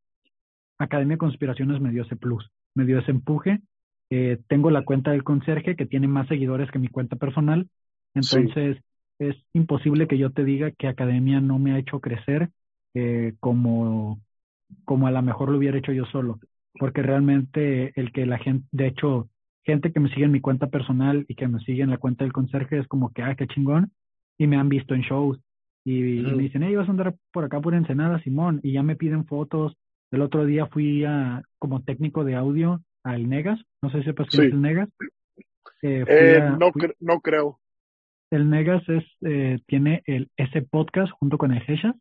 Academia de Conspiraciones me dio ese plus, me dio ese empuje. Eh, tengo la cuenta del conserje que tiene más seguidores que mi cuenta personal. Entonces, es imposible que yo te diga que Academia no me ha hecho crecer eh, como, como a lo mejor lo hubiera hecho yo solo. Porque realmente el que la gente, de hecho, gente que me sigue en mi cuenta personal y que me sigue en la cuenta del conserje es como que, ah, qué chingón. Y me han visto en shows y, me dicen, hey, vas a andar por acá por Ensenada, Simón, y ya me piden fotos. El otro día fui a, como técnico de audio al Negas, no sé si sepas qué es el Negas. Eh, eh no, no creo. El Negas es, eh, tiene el, ese podcast junto con el Heshas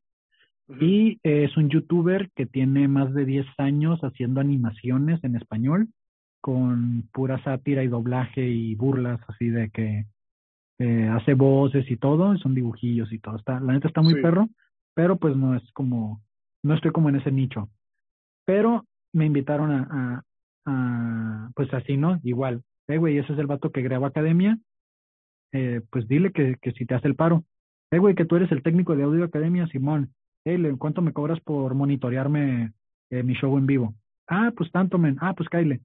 y es un youtuber que tiene más de 10 años haciendo animaciones en español con pura sátira y doblaje y burlas así de que eh, hace voces y todo, son dibujillos y todo. Está, la neta está muy perro, pero pues no es como, no estoy como en ese nicho. Pero me invitaron a, a, pues así, ¿no? Igual, eh, güey, ese es el vato que graba academia, eh, pues dile que, que si te hace el paro. Eh, güey, que tú eres el técnico de audio academia, Simón. Eh, ¿cuánto me cobras por monitorearme eh, mi show en vivo? Ah, pues tanto, men. Ah, pues Kyle.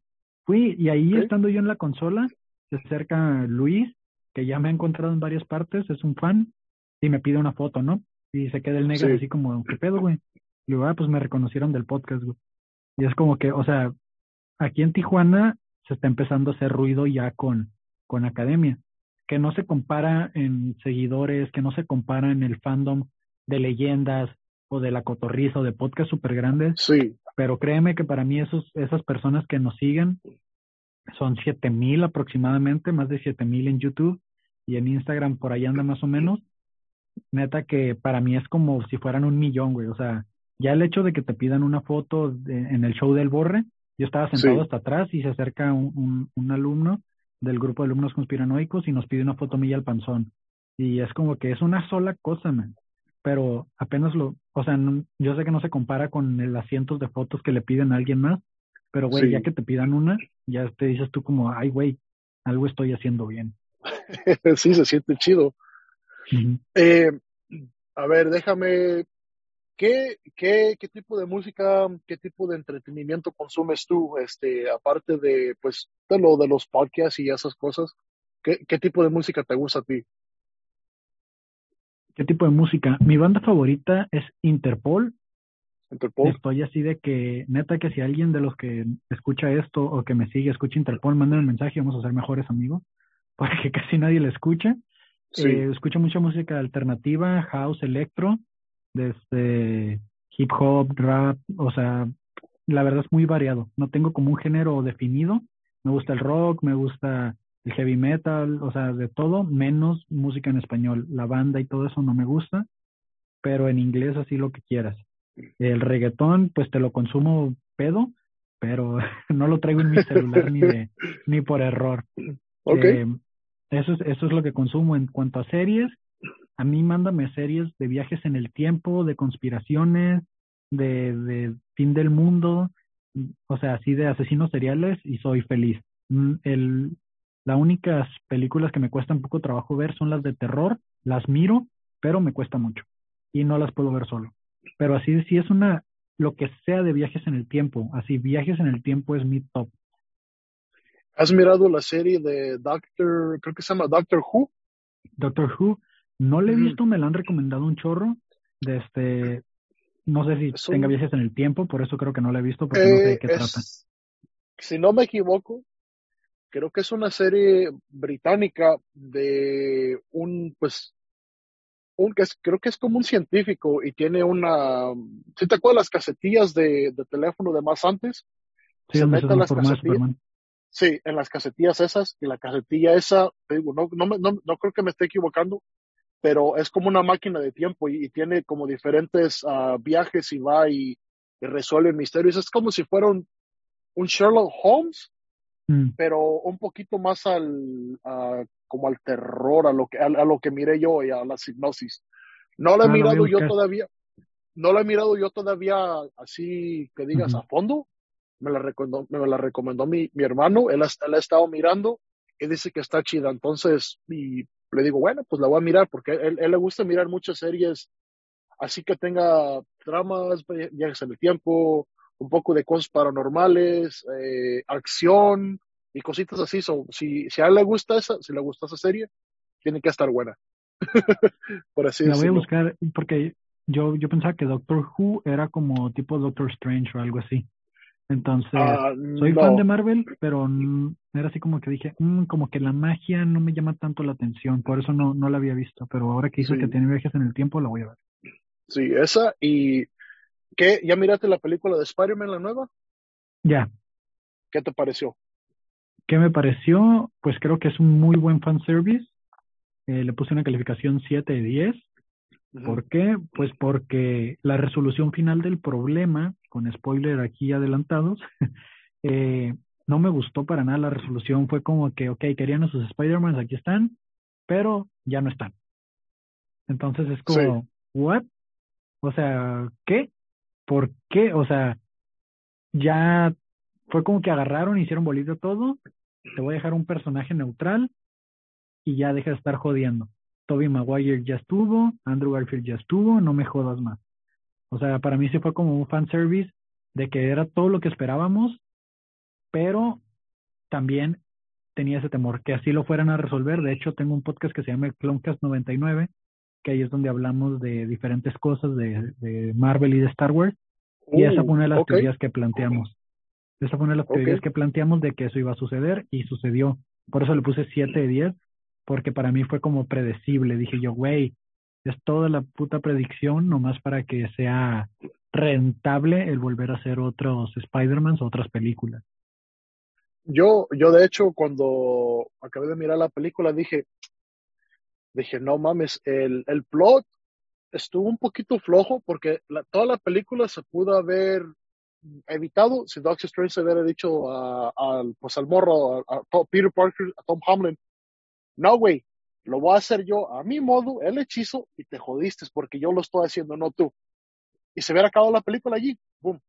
Fui y ahí estando yo en la consola, se acerca Luis que ya me ha encontrado en varias partes, es un fan, y me pide una foto, ¿no? Y se queda el negro así como, ¿qué pedo, güey? Y digo, ah, pues me reconocieron del podcast, güey. Y es como que, o sea, aquí en Tijuana se está empezando a hacer ruido ya con, con academia, que no se compara en seguidores, que no se compara en el fandom de leyendas o de la cotorriza o de podcast súper grandes. Sí. Pero créeme que para mí esos, esas personas que nos siguen son siete mil aproximadamente, más de siete mil en YouTube y en Instagram por ahí anda más o menos. Neta que para mí es como si fueran un millón, güey. O sea, ya el hecho de que te pidan una foto en el show del Borre, yo estaba sentado hasta atrás y se acerca un, un, alumno del grupo de alumnos conspiranoicos y nos pide una foto milla al panzón. Y es como que es una sola cosa, man. Pero apenas lo, o sea, yo sé que no se compara con el asientos de fotos que le piden a alguien más, pero güey, ya que te pidan una, ya te dices tú como, ay, güey, algo estoy haciendo bien. sí, se siente chido. Eh, a ver, déjame, ¿qué, qué, ¿qué tipo de música, qué tipo de entretenimiento consumes tú? Este, aparte de, pues, de lo de los podcasts y esas cosas, ¿qué, qué tipo de música te gusta a ti? ¿Qué tipo de música? Mi banda favorita es Interpol. Interpol. Estoy así de que, neta, que si alguien de los que escucha esto o que me sigue escucha Interpol, manden un mensaje y vamos a ser mejores amigos porque casi nadie la escucha. Eh, escucho mucha música alternativa, house, electro, desde hip hop, rap, o sea, la verdad es muy variado. No tengo como un género definido. Me gusta el rock, me gusta el heavy metal, o sea, de todo, menos música en español. La banda y todo eso no me gusta, pero en inglés así lo que quieras. El reggaetón, pues te lo consumo pedo, pero no lo traigo en mi celular ni, de, ni por error. Okay. Eh, eso es, eso es lo que consumo. En cuanto a series, a mí mándame series de viajes en el tiempo, de conspiraciones, de, de fin del mundo, o sea, así de asesinos seriales y soy feliz. Mm, el, las únicas películas que me cuesta un poco trabajo ver son las de terror, las miro, pero me cuesta mucho y no las puedo ver solo. Pero así, si es una, lo que sea de viajes en el tiempo, así viajes en el tiempo es mi top. ¿Has mirado la serie de Doctor, creo que se llama Doctor Who? Doctor Who, no le he visto, me la han recomendado un chorro. De este, no sé si tenga viajes en el tiempo, por eso creo que no la he visto, porque no sé de qué eh, trata. Si no me equivoco, creo que es una serie británica de un, pues, un que creo que es como un científico y tiene una, ¿sí te acuerdas las casetillas de, de teléfono de más antes? se mete en las casetillas. Sí, en las casetillas esas, y la casetilla esa, te digo, no, no, no, no creo que me esté equivocando, pero es como una máquina de tiempo y, tiene como diferentes uh, viajes y va y, resuelve misterios. Es como si fuera un, un Sherlock Holmes, mm. pero un poquito más al, uh, como al terror, a lo que, a, lo que miré yo y a la hipnosis. No lo he ah, mirado yo todavía, no lo he mirado yo todavía así que digas a fondo. Me la recomendó, me la recomendó mi, mi hermano, él, él ha estado mirando y dice que está chida. Entonces, y le digo, bueno, pues la voy a mirar porque él, él le gusta mirar muchas series así que tenga dramas, viajes en el tiempo, un poco de cosas paranormales, eh, acción y cositas así. si, si a él le gusta esa, si le gusta esa serie, tiene que estar buena. Por así La voy a buscar porque yo, yo pensaba que Doctor Who era como tipo Doctor Strange o algo así. Entonces, ah, soy fan de Marvel, pero era así como que dije, mm, como que la magia no me llama tanto la atención, por eso no, no la había visto, pero ahora que hizo que tiene viajes en el tiempo, la voy a ver. Sí, esa y ¿qué? ¿Ya miraste la película de Spider-Man, la nueva? Ya. ¿Qué te pareció? ¿Qué me pareció? Pues creo que es un muy buen fanservice. Eh, le puse una calificación 7 de 10. ¿Por qué? Pues porque la resolución final del problema, con spoiler aquí adelantados, eh, no me gustó para nada la resolución. Fue como que, ok, querían a sus Spider-Man, aquí están, pero ya no están. Entonces es como, ¿what? O sea, ¿qué? ¿Por qué? O sea, ya fue como que agarraron, hicieron bolito todo, te voy a dejar un personaje neutral y ya deja de estar jodiendo. Toby Maguire ya estuvo, Andrew Garfield ya estuvo, no me jodas más. O sea, para mí sí fue como un fanservice de que era todo lo que esperábamos, pero también tenía ese temor que así lo fueran a resolver. De hecho, tengo un podcast que se llama Cloncast 99, que ahí es donde hablamos de diferentes cosas de, Marvel y de Star Wars. y esa fue una de las teorías que planteamos. Esa fue una de las teorías que planteamos de que eso iba a suceder y sucedió. Por eso le puse 7 de 10 porque para mí fue como predecible. Dije yo, güey, es toda la puta predicción nomás para que sea rentable el volver a hacer otros Spider-Man otras películas. Yo, yo de hecho, cuando acabé de mirar la película, dije, dije, no mames, el, el plot estuvo un poquito flojo porque toda la película se pudo haber evitado si Doctor Strange se hubiera dicho al pues al morro, a, Peter Parker, a Tom Hamlin, no, güey, lo voy a hacer yo a mi modo, el hechizo, y te jodiste porque yo lo estoy haciendo, no tú. Y se hubiera acabado la película allí, boom.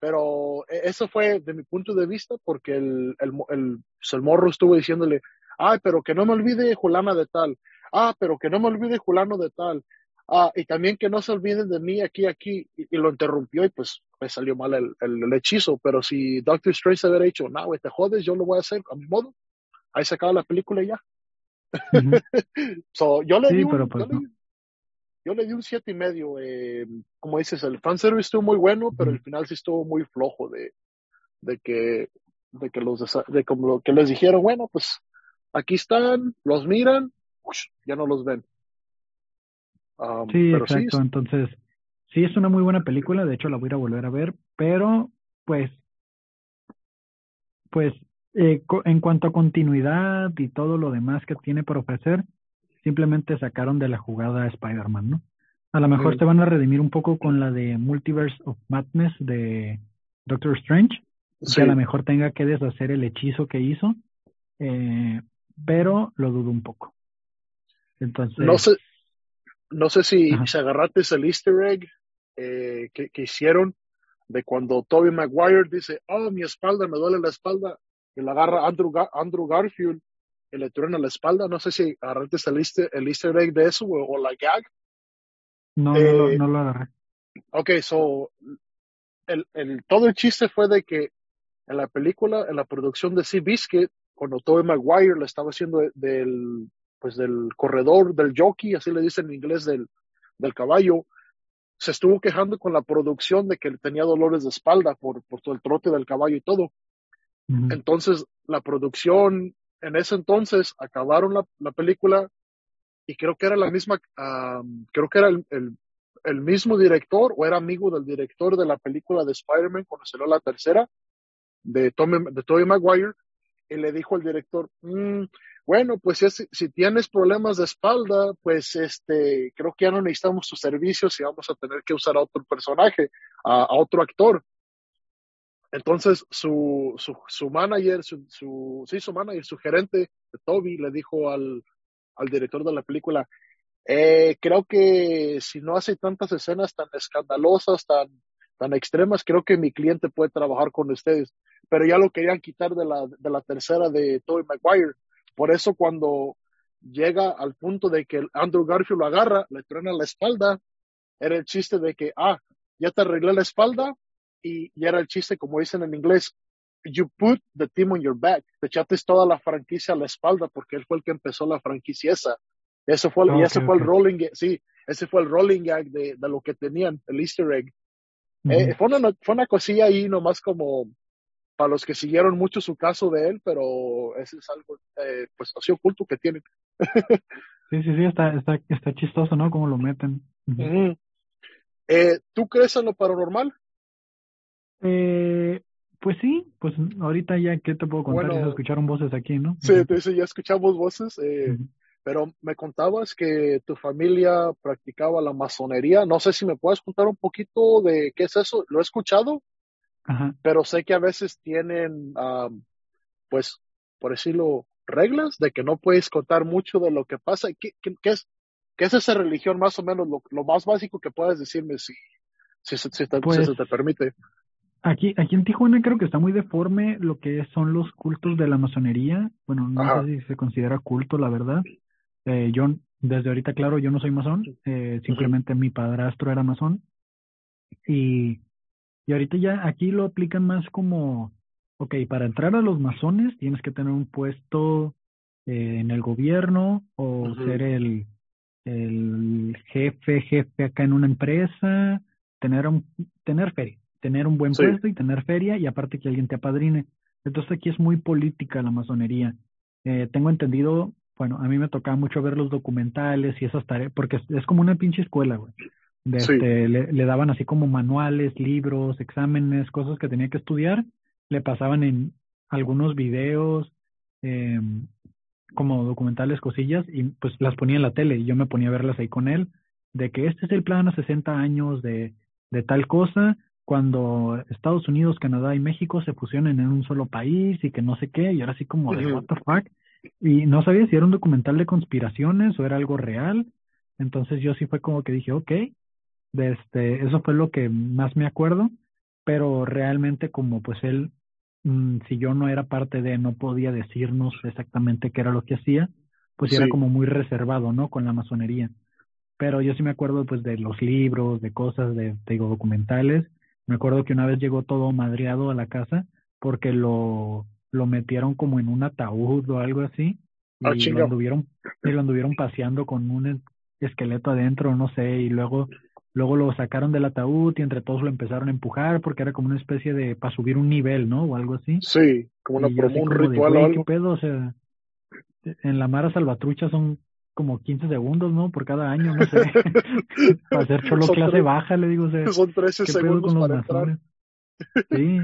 Pero e, eso fue de mi punto de vista porque el, el, el, pues, el morro estuvo diciéndole, ay, pero que no me olvide Julana de tal, ah, pero que no me olvide Julano de tal, ah, y también que no se olviden de mí aquí, aquí, y, lo interrumpió y pues me salió mal el, el, hechizo, pero si Doctor Strange se hubiera dicho, no, güey, te jodes, yo lo voy a hacer a mi modo, ahí se acaba la película y ya. so, yo le di un, pues yo, le, di un siete y medio. Eh, como dices, el fanservice estuvo muy bueno, pero el final sí estuvo muy flojo de, de que, de que los, de como que les dijeron, bueno, pues aquí están, los miran, ya no los ven. Um, sí, exacto. Entonces, sí es una muy buena película. De hecho, la voy a volver a ver, pero pues, pues eh, en cuanto a continuidad y todo lo demás que tiene por ofrecer, simplemente sacaron de la jugada a Spider-Man, ¿no? A lo mejor te van a redimir un poco con la de Multiverse of Madness de Doctor Strange, que a lo mejor tenga que deshacer el hechizo que hizo, eh, pero lo dudo un poco. Entonces. No sé, no sé si, se agarraste el easter egg eh, que, que, hicieron de cuando Toby Maguire dice, oh, mi espalda, me duele la espalda, y agarra Andrew, Andrew Garfield y le truena la espalda. No sé si agarraste el easter, el easter egg de eso o, la gag. No, no, no, lo agarré. Ok, so, el, el, todo el chiste fue de que en la película, en la producción de Sea Biscuit, cuando Tobey Maguire le estaba haciendo del, pues del corredor, del jockey, así le dicen en inglés, del, del caballo, se estuvo quejando con la producción de que tenía dolores de espalda por, por todo el trote del caballo y todo. Entonces, la producción, en ese entonces, acabaron la, la película y creo que era la misma, creo que era el, el, mismo director o era amigo del director de la película de Spider-Man cuando salió la tercera. de Tommy, de Tobey Maguire y le dijo al director, mm, bueno, pues si, tienes problemas de espalda, pues este, creo que ya no necesitamos tus servicios y vamos a tener que usar a otro personaje, a, otro actor. Entonces su, su, su manager, su, su, sí, su manager, su gerente de Toby le dijo al, al director de la película, eh, creo que si no hace tantas escenas tan escandalosas, tan, tan extremas, creo que mi cliente puede trabajar con ustedes. Pero ya lo querían quitar de la, de la tercera de Tobey Maguire. Por eso cuando llega al punto de que Andrew Garfield lo agarra, le truena la espalda, era el chiste de que, ah, ya te arreglé la espalda y, y era el chiste, como dicen en inglés, you put the team on your back. Te echaste toda la franquicia a la espalda porque él fue el que empezó la franquicia esa. Eso fue, y ese fue el rolling, sí, ese fue el rolling gag de, de lo que tenían, el easter egg. Eh, fue, una, fue una cosilla ahí nomás como para los que siguieron mucho su caso de él, pero ese es algo, eh, pues así oculto que tienen. sí, sí, sí, está, está, está chistoso, ¿no? Cómo lo meten. eh, ¿Tú crees en lo paranormal? Eh, pues sí, pues ahorita ya, ¿qué te puedo contar? ya escucharon voces aquí, ¿no? Sí, uh ya escuchamos voces. Eh, pero me contabas que tu familia practicaba la masonería. No sé si me puedes contar un poquito de qué es eso. Lo he escuchado, pero sé que a veces tienen, pues, por decirlo, reglas de que no puedes contar mucho de lo que pasa. ¿Qué, qué, es, qué es esa religión más o menos? Lo, más básico que puedes decirme si, si, si, pues, se te permite. Aquí, aquí en Tijuana creo que está muy deforme lo que son los cultos de la masonería. Bueno, no sé si se considera culto, la verdad. Eh, yo, desde ahorita, claro, yo no soy masón, eh, simplemente mi padrastro era masón. Y, y ahorita ya aquí lo aplican más como, ok, para entrar a los masones tienes que tener un puesto eh, en el gobierno o ser el, el jefe, jefe acá en una empresa, tener un, tener feria, tener un buen puesto y tener feria y aparte que alguien te apadrine. Entonces aquí es muy política la masonería. Eh, tengo entendido, bueno, a mí me tocaba mucho ver los documentales y esas tareas, porque es, como una pinche escuela, güey. este, le, daban así como manuales, libros, exámenes, cosas que tenía que estudiar, le pasaban en algunos videos, eh, como documentales, cosillas, y pues las ponía en la tele y yo me ponía a verlas ahí con él, de que este es el plan a 60 años de, de tal cosa, cuando Estados Unidos, Canadá y México se fusionen en un solo país y que no sé qué, y ahora sí como de what the fuck. Y no sabía si era un documental de conspiraciones o era algo real. Entonces yo sí fue como que dije, ok, este, eso fue lo que más me acuerdo, pero realmente como pues él, mm, si yo no era parte de, no podía decirnos exactamente qué era lo que hacía, pues era como muy reservado, ¿no? Con la masonería. Pero yo sí me acuerdo pues de los libros, de cosas, de, digo, documentales. Me acuerdo que una vez llegó todo madreado a la casa porque lo, lo metieron como en un ataúd o algo así ah, y lo anduvieron y lo anduvieron paseando con un esqueleto adentro, no sé, y luego luego lo sacaron del ataúd y entre todos lo empezaron a empujar porque era como una especie de para subir un nivel, ¿no? O algo así. Sí, como una un ritual o algo. ¿qué pedo? O sea, en la Mara Salvatrucha son como 15 segundos, ¿no? Por cada año, no sé. para hacer cholo clase baja, le digo, o sea, son 13 segundos para entrar. Sí,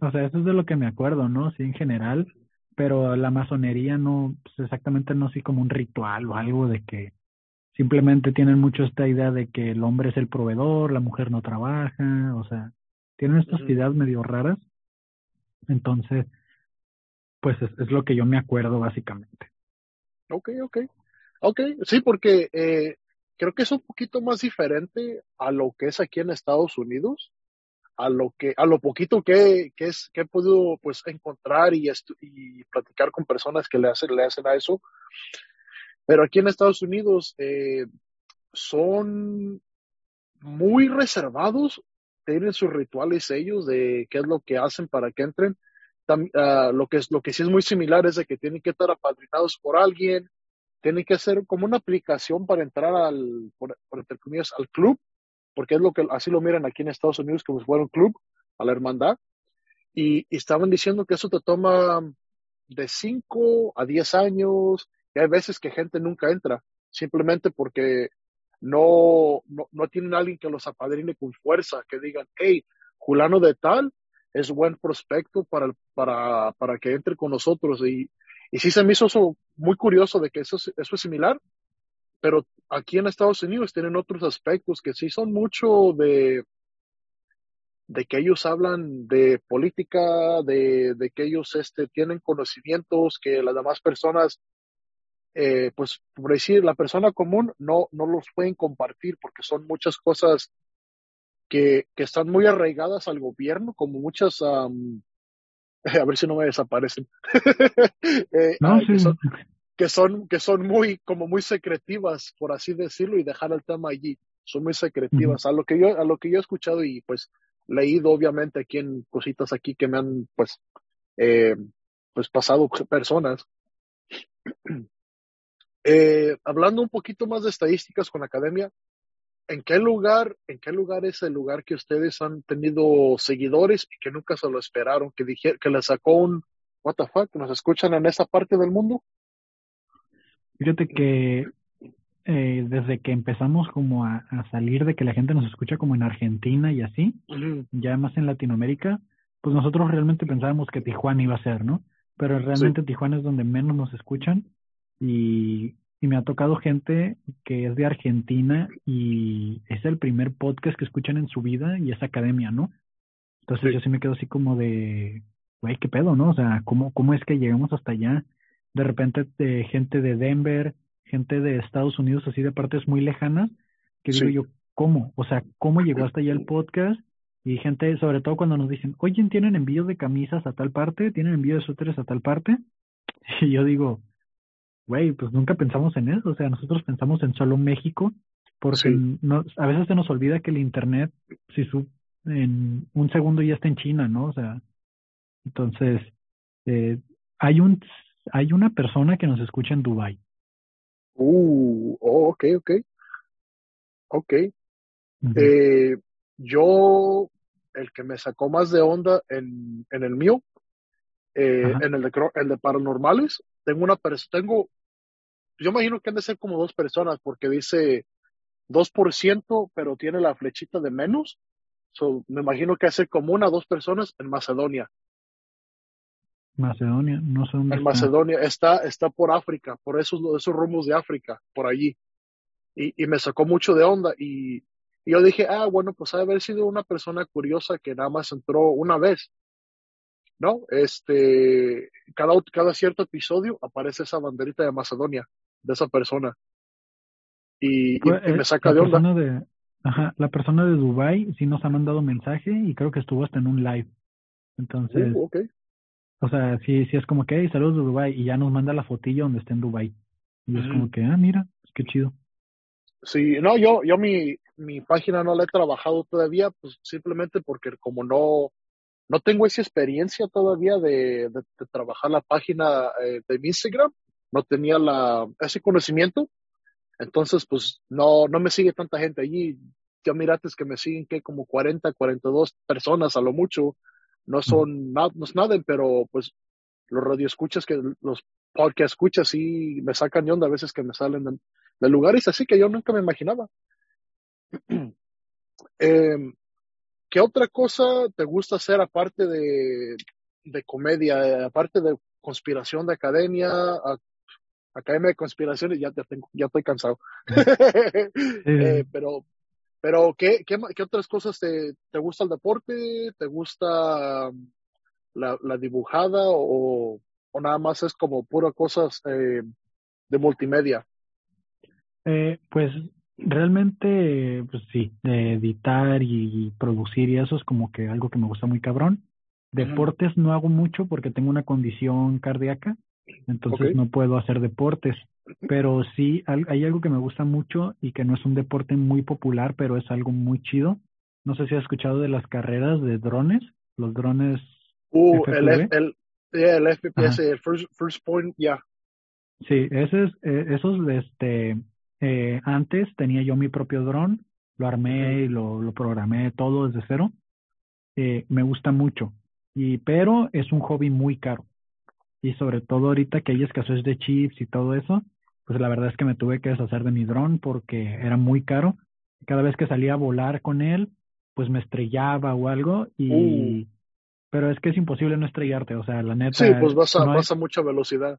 o sea, eso es de lo que me acuerdo, ¿no? Sí, en general, pero la masonería no, pues exactamente no así como un ritual o algo de que simplemente tienen mucho esta idea de que el hombre es el proveedor, la mujer no trabaja, o sea, tienen estas ideas medio raras. Entonces, pues es, es, lo que yo me acuerdo básicamente. Ok, ok. Ok, sí, porque eh, creo que es un poquito más diferente a lo que es aquí en Estados Unidos a lo que a lo poquito que, que es que he podido pues encontrar y, y platicar con personas que le hacen le hacen a eso. Pero aquí en Estados Unidos eh, son muy reservados tienen sus rituales ellos de qué es lo que hacen para que entren. Uh, lo que es lo que sí es muy similar es de que tienen que estar apadrinados por alguien tienen que hacer como una aplicación para entrar al por, por entre al club porque es lo que así lo miran aquí en Estados Unidos como si fuera un club, a la hermandad, y, estaban diciendo que eso te toma de 5 a 10 años, y hay veces que gente nunca entra, simplemente porque no, no, no tienen alguien que los apadrine con fuerza, que digan, hey, Julano de tal es buen prospecto para, para, para que entre con nosotros. Y, y sí se me hizo eso muy curioso de que eso, eso es similar, pero aquí en Estados Unidos tienen otros aspectos que sí son mucho de, de que ellos hablan de política, de, de que ellos este, tienen conocimientos que las demás personas, eh, pues por decir, la persona común no, no los pueden compartir porque son muchas cosas que, que están muy arraigadas al gobierno, como muchas, a ver si no me desaparecen, eh, no, sí. que, son, que, son, que son muy, como muy secretivas, por así decirlo, y dejar el tema allí. Son muy secretivas. A lo que yo, a lo que yo he escuchado y pues leído obviamente aquí en cositas aquí que me han pues eh, pues pasado personas eh, hablando un poquito más de estadísticas con la academia en qué lugar en qué lugar es el lugar que ustedes han tenido seguidores y que nunca se lo esperaron que dije, que les sacó un what the fuck nos escuchan en esa parte del mundo fíjate que eh, desde que empezamos como a, salir de que la gente nos escucha como en Argentina y así, ya más en Latinoamérica, pues nosotros realmente pensábamos que Tijuana iba a ser, ¿no? Pero realmente Tijuana es donde menos nos escuchan y, y me ha tocado gente que es de Argentina y es el primer podcast que escuchan en su vida y es academia, ¿no? Entonces yo sí me quedo así como de, güey, qué pedo, ¿no? O sea, ¿cómo, cómo es que llegamos hasta allá? De repente de gente de Denver, gente de Estados Unidos así de partes muy lejanas, que digo yo, ¿cómo? O sea, ¿cómo llegó hasta allá el podcast? Y gente, sobre todo cuando nos dicen, oye, ¿tienen envío de camisas a tal parte? ¿Tienen envío de suéteres a tal parte? Y yo digo, güey, pues nunca pensamos en eso. O sea, nosotros pensamos en solo México, porque no, a veces se nos olvida que el Internet, si su, en un segundo ya está en China, ¿no? O sea, entonces, eh, hay un hay una persona que nos escucha en Dubai Uh, oh, ok, ok. Ok. eh, yo, el que me sacó más de onda en, en el mío, eh, en el de, el de paranormales, tengo una persona, tengo, yo imagino que han de ser como dos personas, porque dice 2%, pero tiene la flechita de menos. So, me imagino que hace como una o dos personas en Macedonia. Macedonia, no sé dónde. En Macedonia, está, está por África, por esos, esos rumbos de África, por allí. Y, y me sacó mucho de onda y, y yo dije, ah, bueno, pues ha de haber sido una persona curiosa que nada más entró una vez. ¿No? Este, cada, cada cierto episodio aparece esa banderita de Macedonia, de esa persona. Y, y, y me eh, saca la de onda. persona de, ajá, la persona de Dubai sí nos ha mandado mensaje y creo que estuvo hasta en un live. Entonces, Uh, o sea, sí, sí es como que, hey, saludos de Dubai y ya nos manda la fotillo donde está en Dubai. Y es como que, ah, mira, pues qué chido. Sí, no, yo, yo mi, mi página no la he trabajado todavía, pues simplemente porque como no, no tengo esa experiencia todavía de, de, de trabajar la página eh, de mi Instagram, no tenía la, ese conocimiento, entonces pues no, no me sigue tanta gente allí. Ya miraste que me siguen que como 40, 42 personas a lo mucho, no son nada, no es nada, pero pues los radioescuchas que los podcast escuchas sí me sacan de onda a veces que me salen de, de lugares así que yo nunca me imaginaba. Eh, ¿Qué otra cosa te gusta hacer aparte de, de comedia, aparte de conspiración de academia, a- academia de conspiraciones? Ya, tengo, ya estoy cansado. Eh, pero, pero ¿qué, qué, qué otras cosas te, te gusta el deporte? ¿Te gusta la, la dibujada o, o nada más es como pura cosas eh, de multimedia? Eh, pues realmente, pues sí, de editar y producir y eso es como que algo que me gusta muy cabrón. Deportes no hago mucho porque tengo una condición cardíaca, entonces no puedo hacer deportes. Pero sí, hay algo que me gusta mucho y que no es un deporte muy popular, pero es algo muy chido. No sé si has escuchado de las carreras de drones, los drones Uh, el, FPV. F- el, yeah, el FPS, Ajá. el first, first point, ya. Sí, ese es, eh, esos, este, eh, antes tenía yo mi propio dron, lo armé y lo, lo programé todo desde cero. Eh, me gusta mucho, y, pero es un hobby muy caro. Y sobre todo ahorita que hay escasez de chips y todo eso, pues la verdad es que me tuve que deshacer de mi dron porque era muy caro. Cada vez que salía a volar con él, pues me estrellaba o algo y pero es que es imposible no estrellarte, o sea, la neta. Sí, pues vas a, vas a mucha velocidad.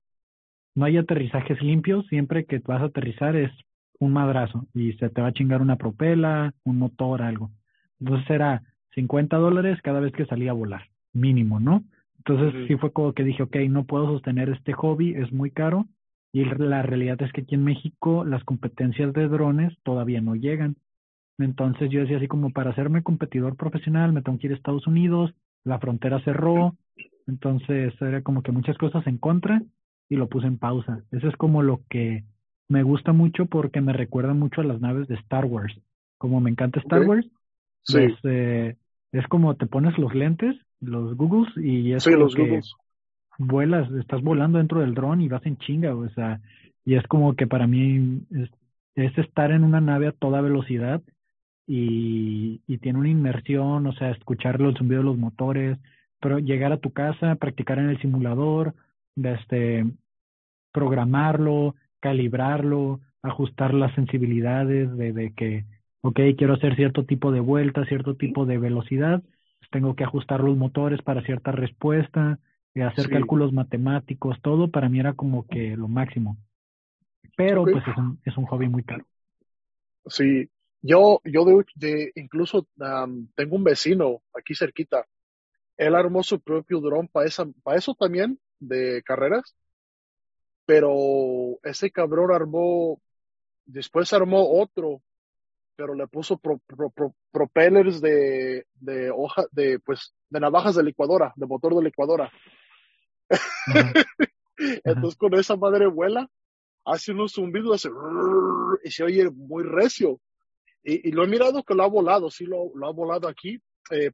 No hay aterrizajes limpios, siempre que vas a aterrizar es un madrazo y se te va a chingar una propela, un motor, algo. Entonces era 50 dólares cada vez que salía a volar, mínimo, ¿no? Entonces sí fue como que dije, ok, no puedo sostener este hobby, es muy caro. Y la realidad es que aquí en México las competencias de drones todavía no llegan. Entonces yo decía así como para hacerme competidor profesional me tengo que ir a Estados Unidos, la frontera cerró, entonces era como que muchas cosas en contra y lo puse en pausa. Eso es como lo que me gusta mucho porque me recuerda mucho a las naves de Star Wars. Como me encanta Star Wars, pues, eh, es como te pones los lentes, los Googles, y es los que vuelas, estás volando dentro del dron y vas en chinga, o sea, y es como que para mí es, es estar en una nave a toda velocidad y, y tiene una inmersión, o sea, escuchar el zumbido de los motores, pero llegar a tu casa, practicar en el simulador, este, programarlo, calibrarlo, ajustar las sensibilidades de, de que, ok, quiero hacer cierto tipo de vuelta, cierto tipo de velocidad, pues tengo que ajustar los motores para cierta respuesta, y hacer cálculos matemáticos, todo para mí era como que lo máximo. Pero pues es un, es un hobby muy caro. Sí, yo, yo de, de incluso tengo un vecino aquí cerquita. Él armó su propio dron para para eso también, de carreras pero ese cabrón armó, después armó otro, pero le puso propellers de, de hoja, de pues, de navajas de licuadora, de motor de licuadora. Entonces con esa madre vuela, hace unos zumbidos, hace y se oye muy recio. Y, y, lo he mirado que lo ha volado, sí lo, lo ha volado aquí. Eh,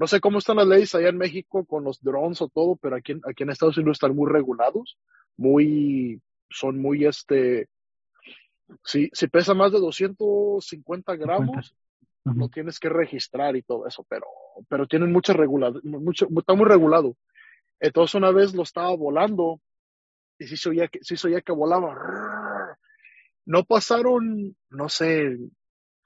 no sé cómo están las leyes allá en México con los drones o todo, pero aquí, aquí en Estados Unidos están muy regulados muy, son muy, este, si, si pesa más de 250 gramos, lo tienes que registrar y todo eso, pero, pero tienen mucha regulación, mucho, está muy regulado. Entonces una vez lo estaba volando y sí se oía que, sí se que volaba. No pasaron, no sé,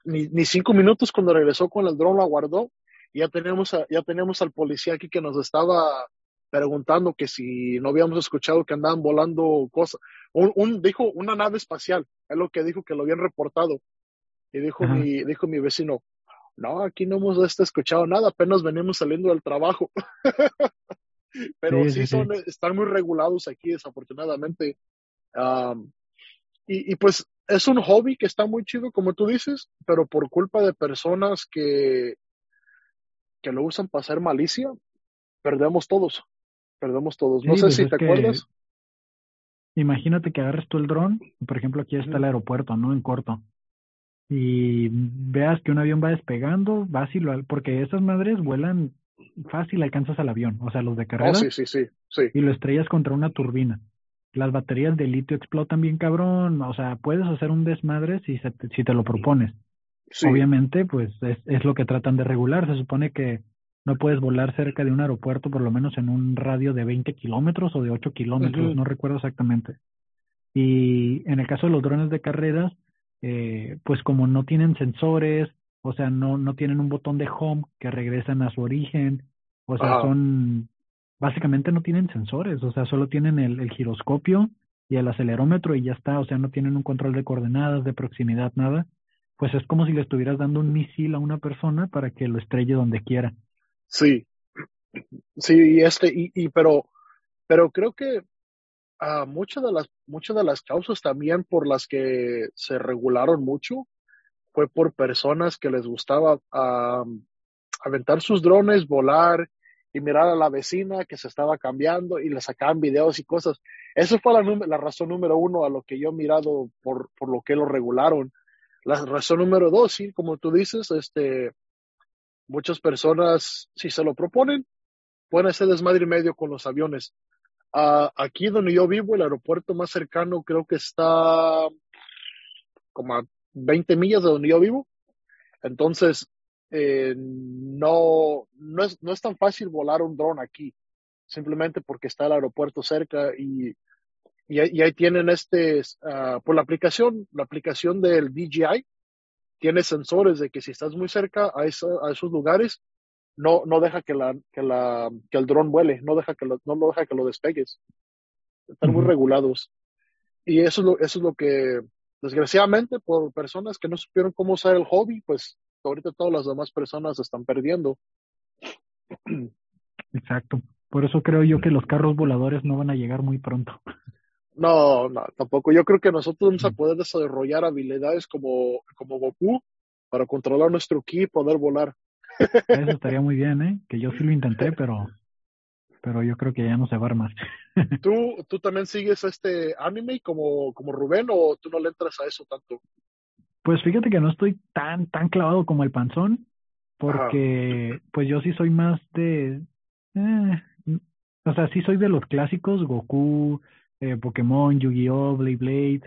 ni, ni cinco minutos cuando regresó con el dron, lo guardó ya tenemos, ya tenemos al policía aquí que nos estaba preguntando que si no habíamos escuchado que andaban volando cosas. Un, dijo una nave espacial, es lo que dijo que lo habían reportado. Y dijo mi, dijo mi vecino, no, aquí no hemos este, escuchado nada, apenas venimos saliendo del trabajo. Pero sí, son, están muy regulados aquí, desafortunadamente. y, y pues es un hobby que está muy chido, como tú dices, pero por culpa de personas que, que lo usan para hacer malicia, perdemos todos perdemos todos. No sé pues si te acuerdas. Imagínate que agarres tú el dron, por ejemplo, aquí está el aeropuerto, ¿no? En corto. Y veas que un avión va despegando, vas y lo, porque esas madres vuelan fácil, alcanzas al avión, o sea, los de oh, carrera. sí, sí, sí, sí. Y lo estrellas contra una turbina. Las baterías de litio explotan bien cabrón, o sea, puedes hacer un desmadre si, se si te lo propones. Obviamente, pues es, es lo que tratan de regular. Se supone que no puedes volar cerca de un aeropuerto por lo menos en un radio de 20 kilómetros o de 8 kilómetros, no recuerdo exactamente. Y en el caso de los drones de carreras, eh, pues como no tienen sensores, o sea, no, no tienen un botón de home que regresan a su origen, o sea, son, básicamente no tienen sensores, o sea, solo tienen el, el giroscopio y el acelerómetro y ya está, o sea, no tienen un control de coordenadas, de proximidad, nada. Pues es como si le estuvieras dando un misil a una persona para que lo estrelle donde quiera. Sí, sí, este, y, y pero, pero creo que uh, muchas de las, muchas de las causas también por las que se regularon mucho fue por personas que les gustaba aventar sus drones, volar y mirar a la vecina que se estaba cambiando y le sacaban videos y cosas. Esa fue la, la razón número uno a lo que yo he mirado por, por lo que lo regularon. La razón número dos, sí, como tú dices, este, Muchas personas, si se lo proponen, pueden hacer desmadre y medio con los aviones. Uh, aquí donde yo vivo, el aeropuerto más cercano creo que está como a 20 millas de donde yo vivo. Entonces, eh, no, no, es, no es tan fácil volar un dron aquí, simplemente porque está el aeropuerto cerca y, y, ahí tienen este, uh, por la aplicación, la aplicación del DJI, tiene sensores de que si estás muy cerca a, a esos lugares, no, no deja que, la, que, la, que el dron vuele, no, deja que lo, no lo deja que lo despegues. Están muy regulados. Y eso es, lo, eso es lo que, desgraciadamente, por personas que no supieron cómo usar el hobby, pues ahorita todas las demás personas están perdiendo. Exacto. Por eso creo yo que los carros voladores no van a llegar muy pronto. No, no, tampoco. Yo creo que nosotros vamos a poder desarrollar habilidades como, como Goku para controlar nuestro ki y poder volar. Eso estaría muy bien, ¿eh? Que yo sí lo intenté, pero, pero yo creo que ya no se va a armar. ¿Tú, ¿Tú también sigues este anime como, como Rubén o tú no le entras a eso tanto? Pues fíjate que no estoy tan, tan clavado como el panzón, porque pues yo sí soy más de... Eh, o sea, sí soy de los clásicos, Goku, eh, Pokémon, Yu-Gi-Oh, Blade Blade.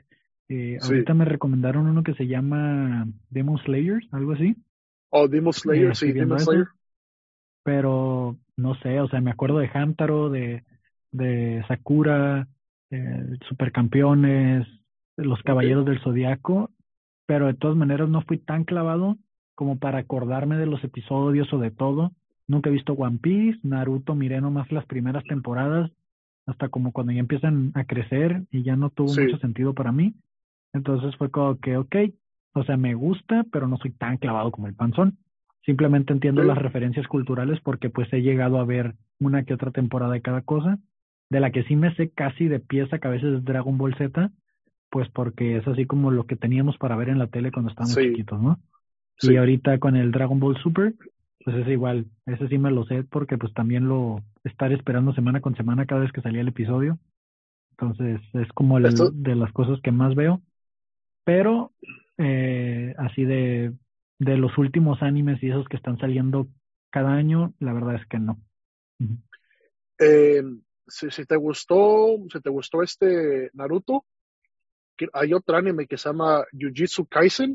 Eh, Ahorita me recomendaron uno que se llama Demon Slayer, algo así. Oh, Demon Slayer, sí, Demon Slayer. Pero no sé, o sea, me acuerdo de Hamtaro, de, de Sakura, eh, Supercampeones, Los Caballeros del Zodiaco, pero de todas maneras no fui tan clavado como para acordarme de los episodios o de todo. Nunca he visto One Piece, Naruto miré nomás las primeras temporadas, hasta como cuando ya empiezan a crecer y ya no tuvo mucho sentido para mí. Entonces fue como que, ok, o sea, me gusta, pero no soy tan clavado como el panzón. Simplemente entiendo las referencias culturales porque pues he llegado a ver una que otra temporada de cada cosa. De la que sí me sé casi de pieza que a veces es Dragon Ball Z, pues porque es así como lo que teníamos para ver en la tele cuando estábamos chiquitos, ¿no? Y ahorita con el Dragon Ball Super, pues es igual, ese sí me lo sé porque pues también lo estar esperando semana con semana cada vez que salía el episodio. Entonces es como el, de las cosas que más veo. Pero eh, así de, de los últimos animes y esos que están saliendo cada año, la verdad es que no. eh, si, si, te gustó, si te gustó este Naruto, hay otro anime que se llama Jujutsu Kaisen.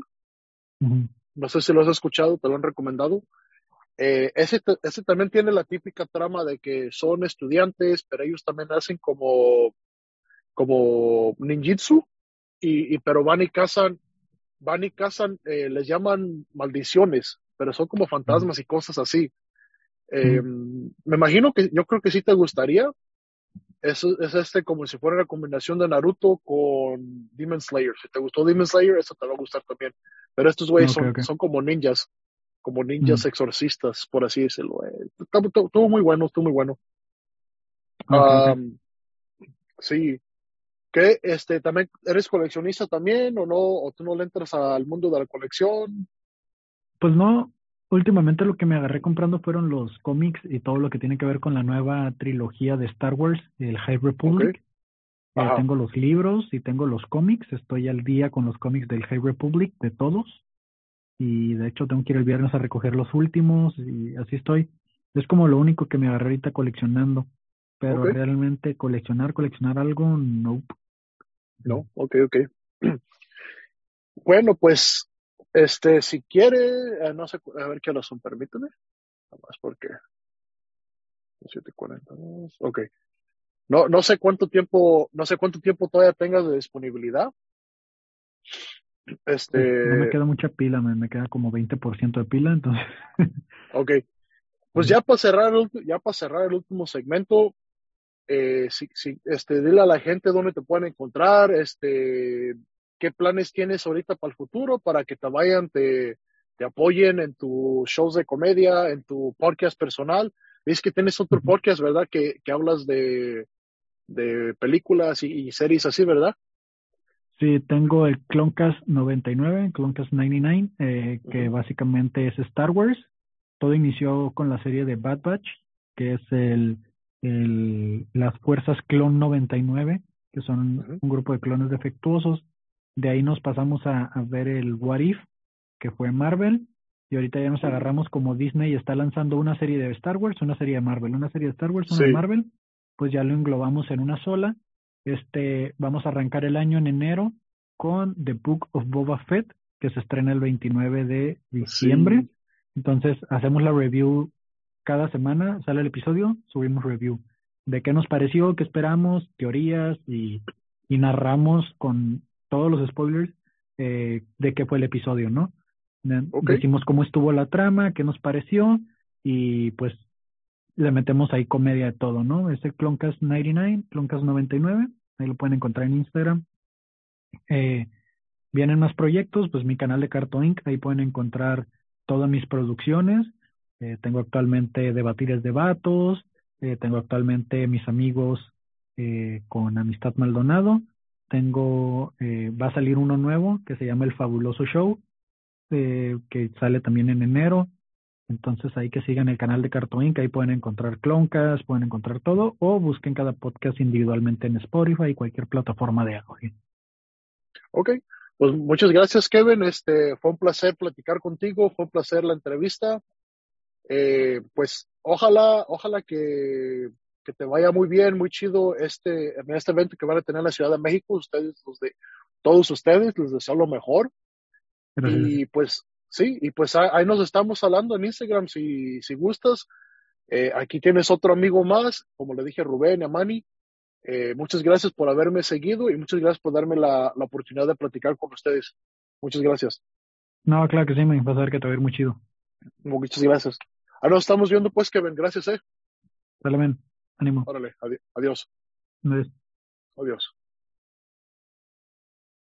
No sé si lo has escuchado, te lo han recomendado. Eh, ese, ese también tiene la típica trama de que son estudiantes, pero ellos también hacen como, como ninjitsu, y, y pero van y cazan, van y cazan, eh, les llaman maldiciones, pero son como fantasmas y cosas así. Eh, me imagino que yo creo que sí te gustaría, es, es este como si fuera una combinación de Naruto con Demon Slayer. Si te gustó Demon Slayer, eso te va a gustar también. Pero estos güeyes son, son como ninjas, como ninjas mm. exorcistas, por así decirlo. Eh, estuvo muy bueno, estuvo muy bueno. Um, sí. ¿Qué? Este, también, ¿eres coleccionista también o no? ¿O tú no le entras al mundo de la colección? Pues no, últimamente lo que me agarré comprando fueron los cómics y todo lo que tiene que ver con la nueva trilogía de Star Wars, el High Republic. Eh, tengo los libros y tengo los cómics. Estoy al día con los cómics del High Republic, de todos. Y de hecho tengo que ir el viernes a recoger los últimos y así estoy. Es como lo único que me agarré ahorita coleccionando. Pero realmente coleccionar, coleccionar algo, no. No, ok, ok. Bueno, pues este, si quiere, eh, no sé, a ver qué lo son, permíteme. Nada más porque. 742, ok. No, no sé cuánto tiempo, no sé cuánto tiempo todavía tengas de disponibilidad. Este. No me queda mucha pila, me, me queda como 20% de pila, entonces. ok. Pues ya para cerrar, ya para cerrar el último segmento, eh, si, si, este, dile a la gente dónde te pueden encontrar, este, qué planes tienes ahorita para el futuro para que te vayan, te, te apoyen en tus shows de comedia, en tu podcast personal. Dices que tienes otro podcast, ¿verdad? Que, que hablas de, de películas y, series así, ¿verdad? Sí, tengo el Cloncast 99, Cloncast 99, eh, que básicamente es Star Wars. Todo inició con la serie de Bad Batch, que es el, el las fuerzas Clon 99, que son un grupo de clones defectuosos de ahí nos pasamos a, ver el What If, que fue Marvel. Y ahorita ya nos agarramos como Disney está lanzando una serie de Star Wars, una serie de Marvel, una serie de Star Wars, una de Marvel. Pues ya lo englobamos en una sola. Este, vamos a arrancar el año en enero con The Book of Boba Fett, que se estrena el 29 de diciembre. Entonces, hacemos la review cada semana, sale el episodio, subimos review. De qué nos pareció, qué esperamos, teorías y, y narramos con todos los spoilers eh, de qué fue el episodio, ¿no? Decimos cómo estuvo la trama, qué nos pareció y pues le metemos ahí comedia de todo, ¿no? Ese Cloncast99, Cloncast99, ahí lo pueden encontrar en Instagram. Eh, vienen más proyectos, pues mi canal de Carto Inc., ahí pueden encontrar todas mis producciones. Eh, tengo actualmente Debatires de Vatos, eh, tengo actualmente mis amigos eh, con Amistad Maldonado. Tengo, va a salir uno nuevo que se llama El Fabuloso Show, que sale también en enero. Entonces ahí que sigan el canal de Cartoon ahí pueden encontrar cloncas, pueden encontrar todo, o busquen cada podcast individualmente en Spotify y cualquier plataforma de audio. Ok, pues muchas gracias Kevin, este fue un placer platicar contigo, fue un placer la entrevista. Eh, pues ojalá, ojalá que, que, te vaya muy bien, muy chido este, en este evento que van a tener en la Ciudad de México, ustedes, los de, todos ustedes, les deseo lo mejor. Y pues Sí, y pues ahí nos estamos hablando en Instagram si, si gustas. Eh, aquí tienes otro amigo más, como le dije a Rubén y a Manny. Eh, muchas gracias por haberme seguido y muchas gracias por darme la, la, oportunidad de platicar con ustedes. Muchas gracias. No, claro que sí, me va a ver que te va a ir muy chido. Muchas gracias. Ahora nos estamos viendo pues, Kevin. Gracias, eh. Dale, men. Ánimo. Órale, adiós. Adiós. Adiós.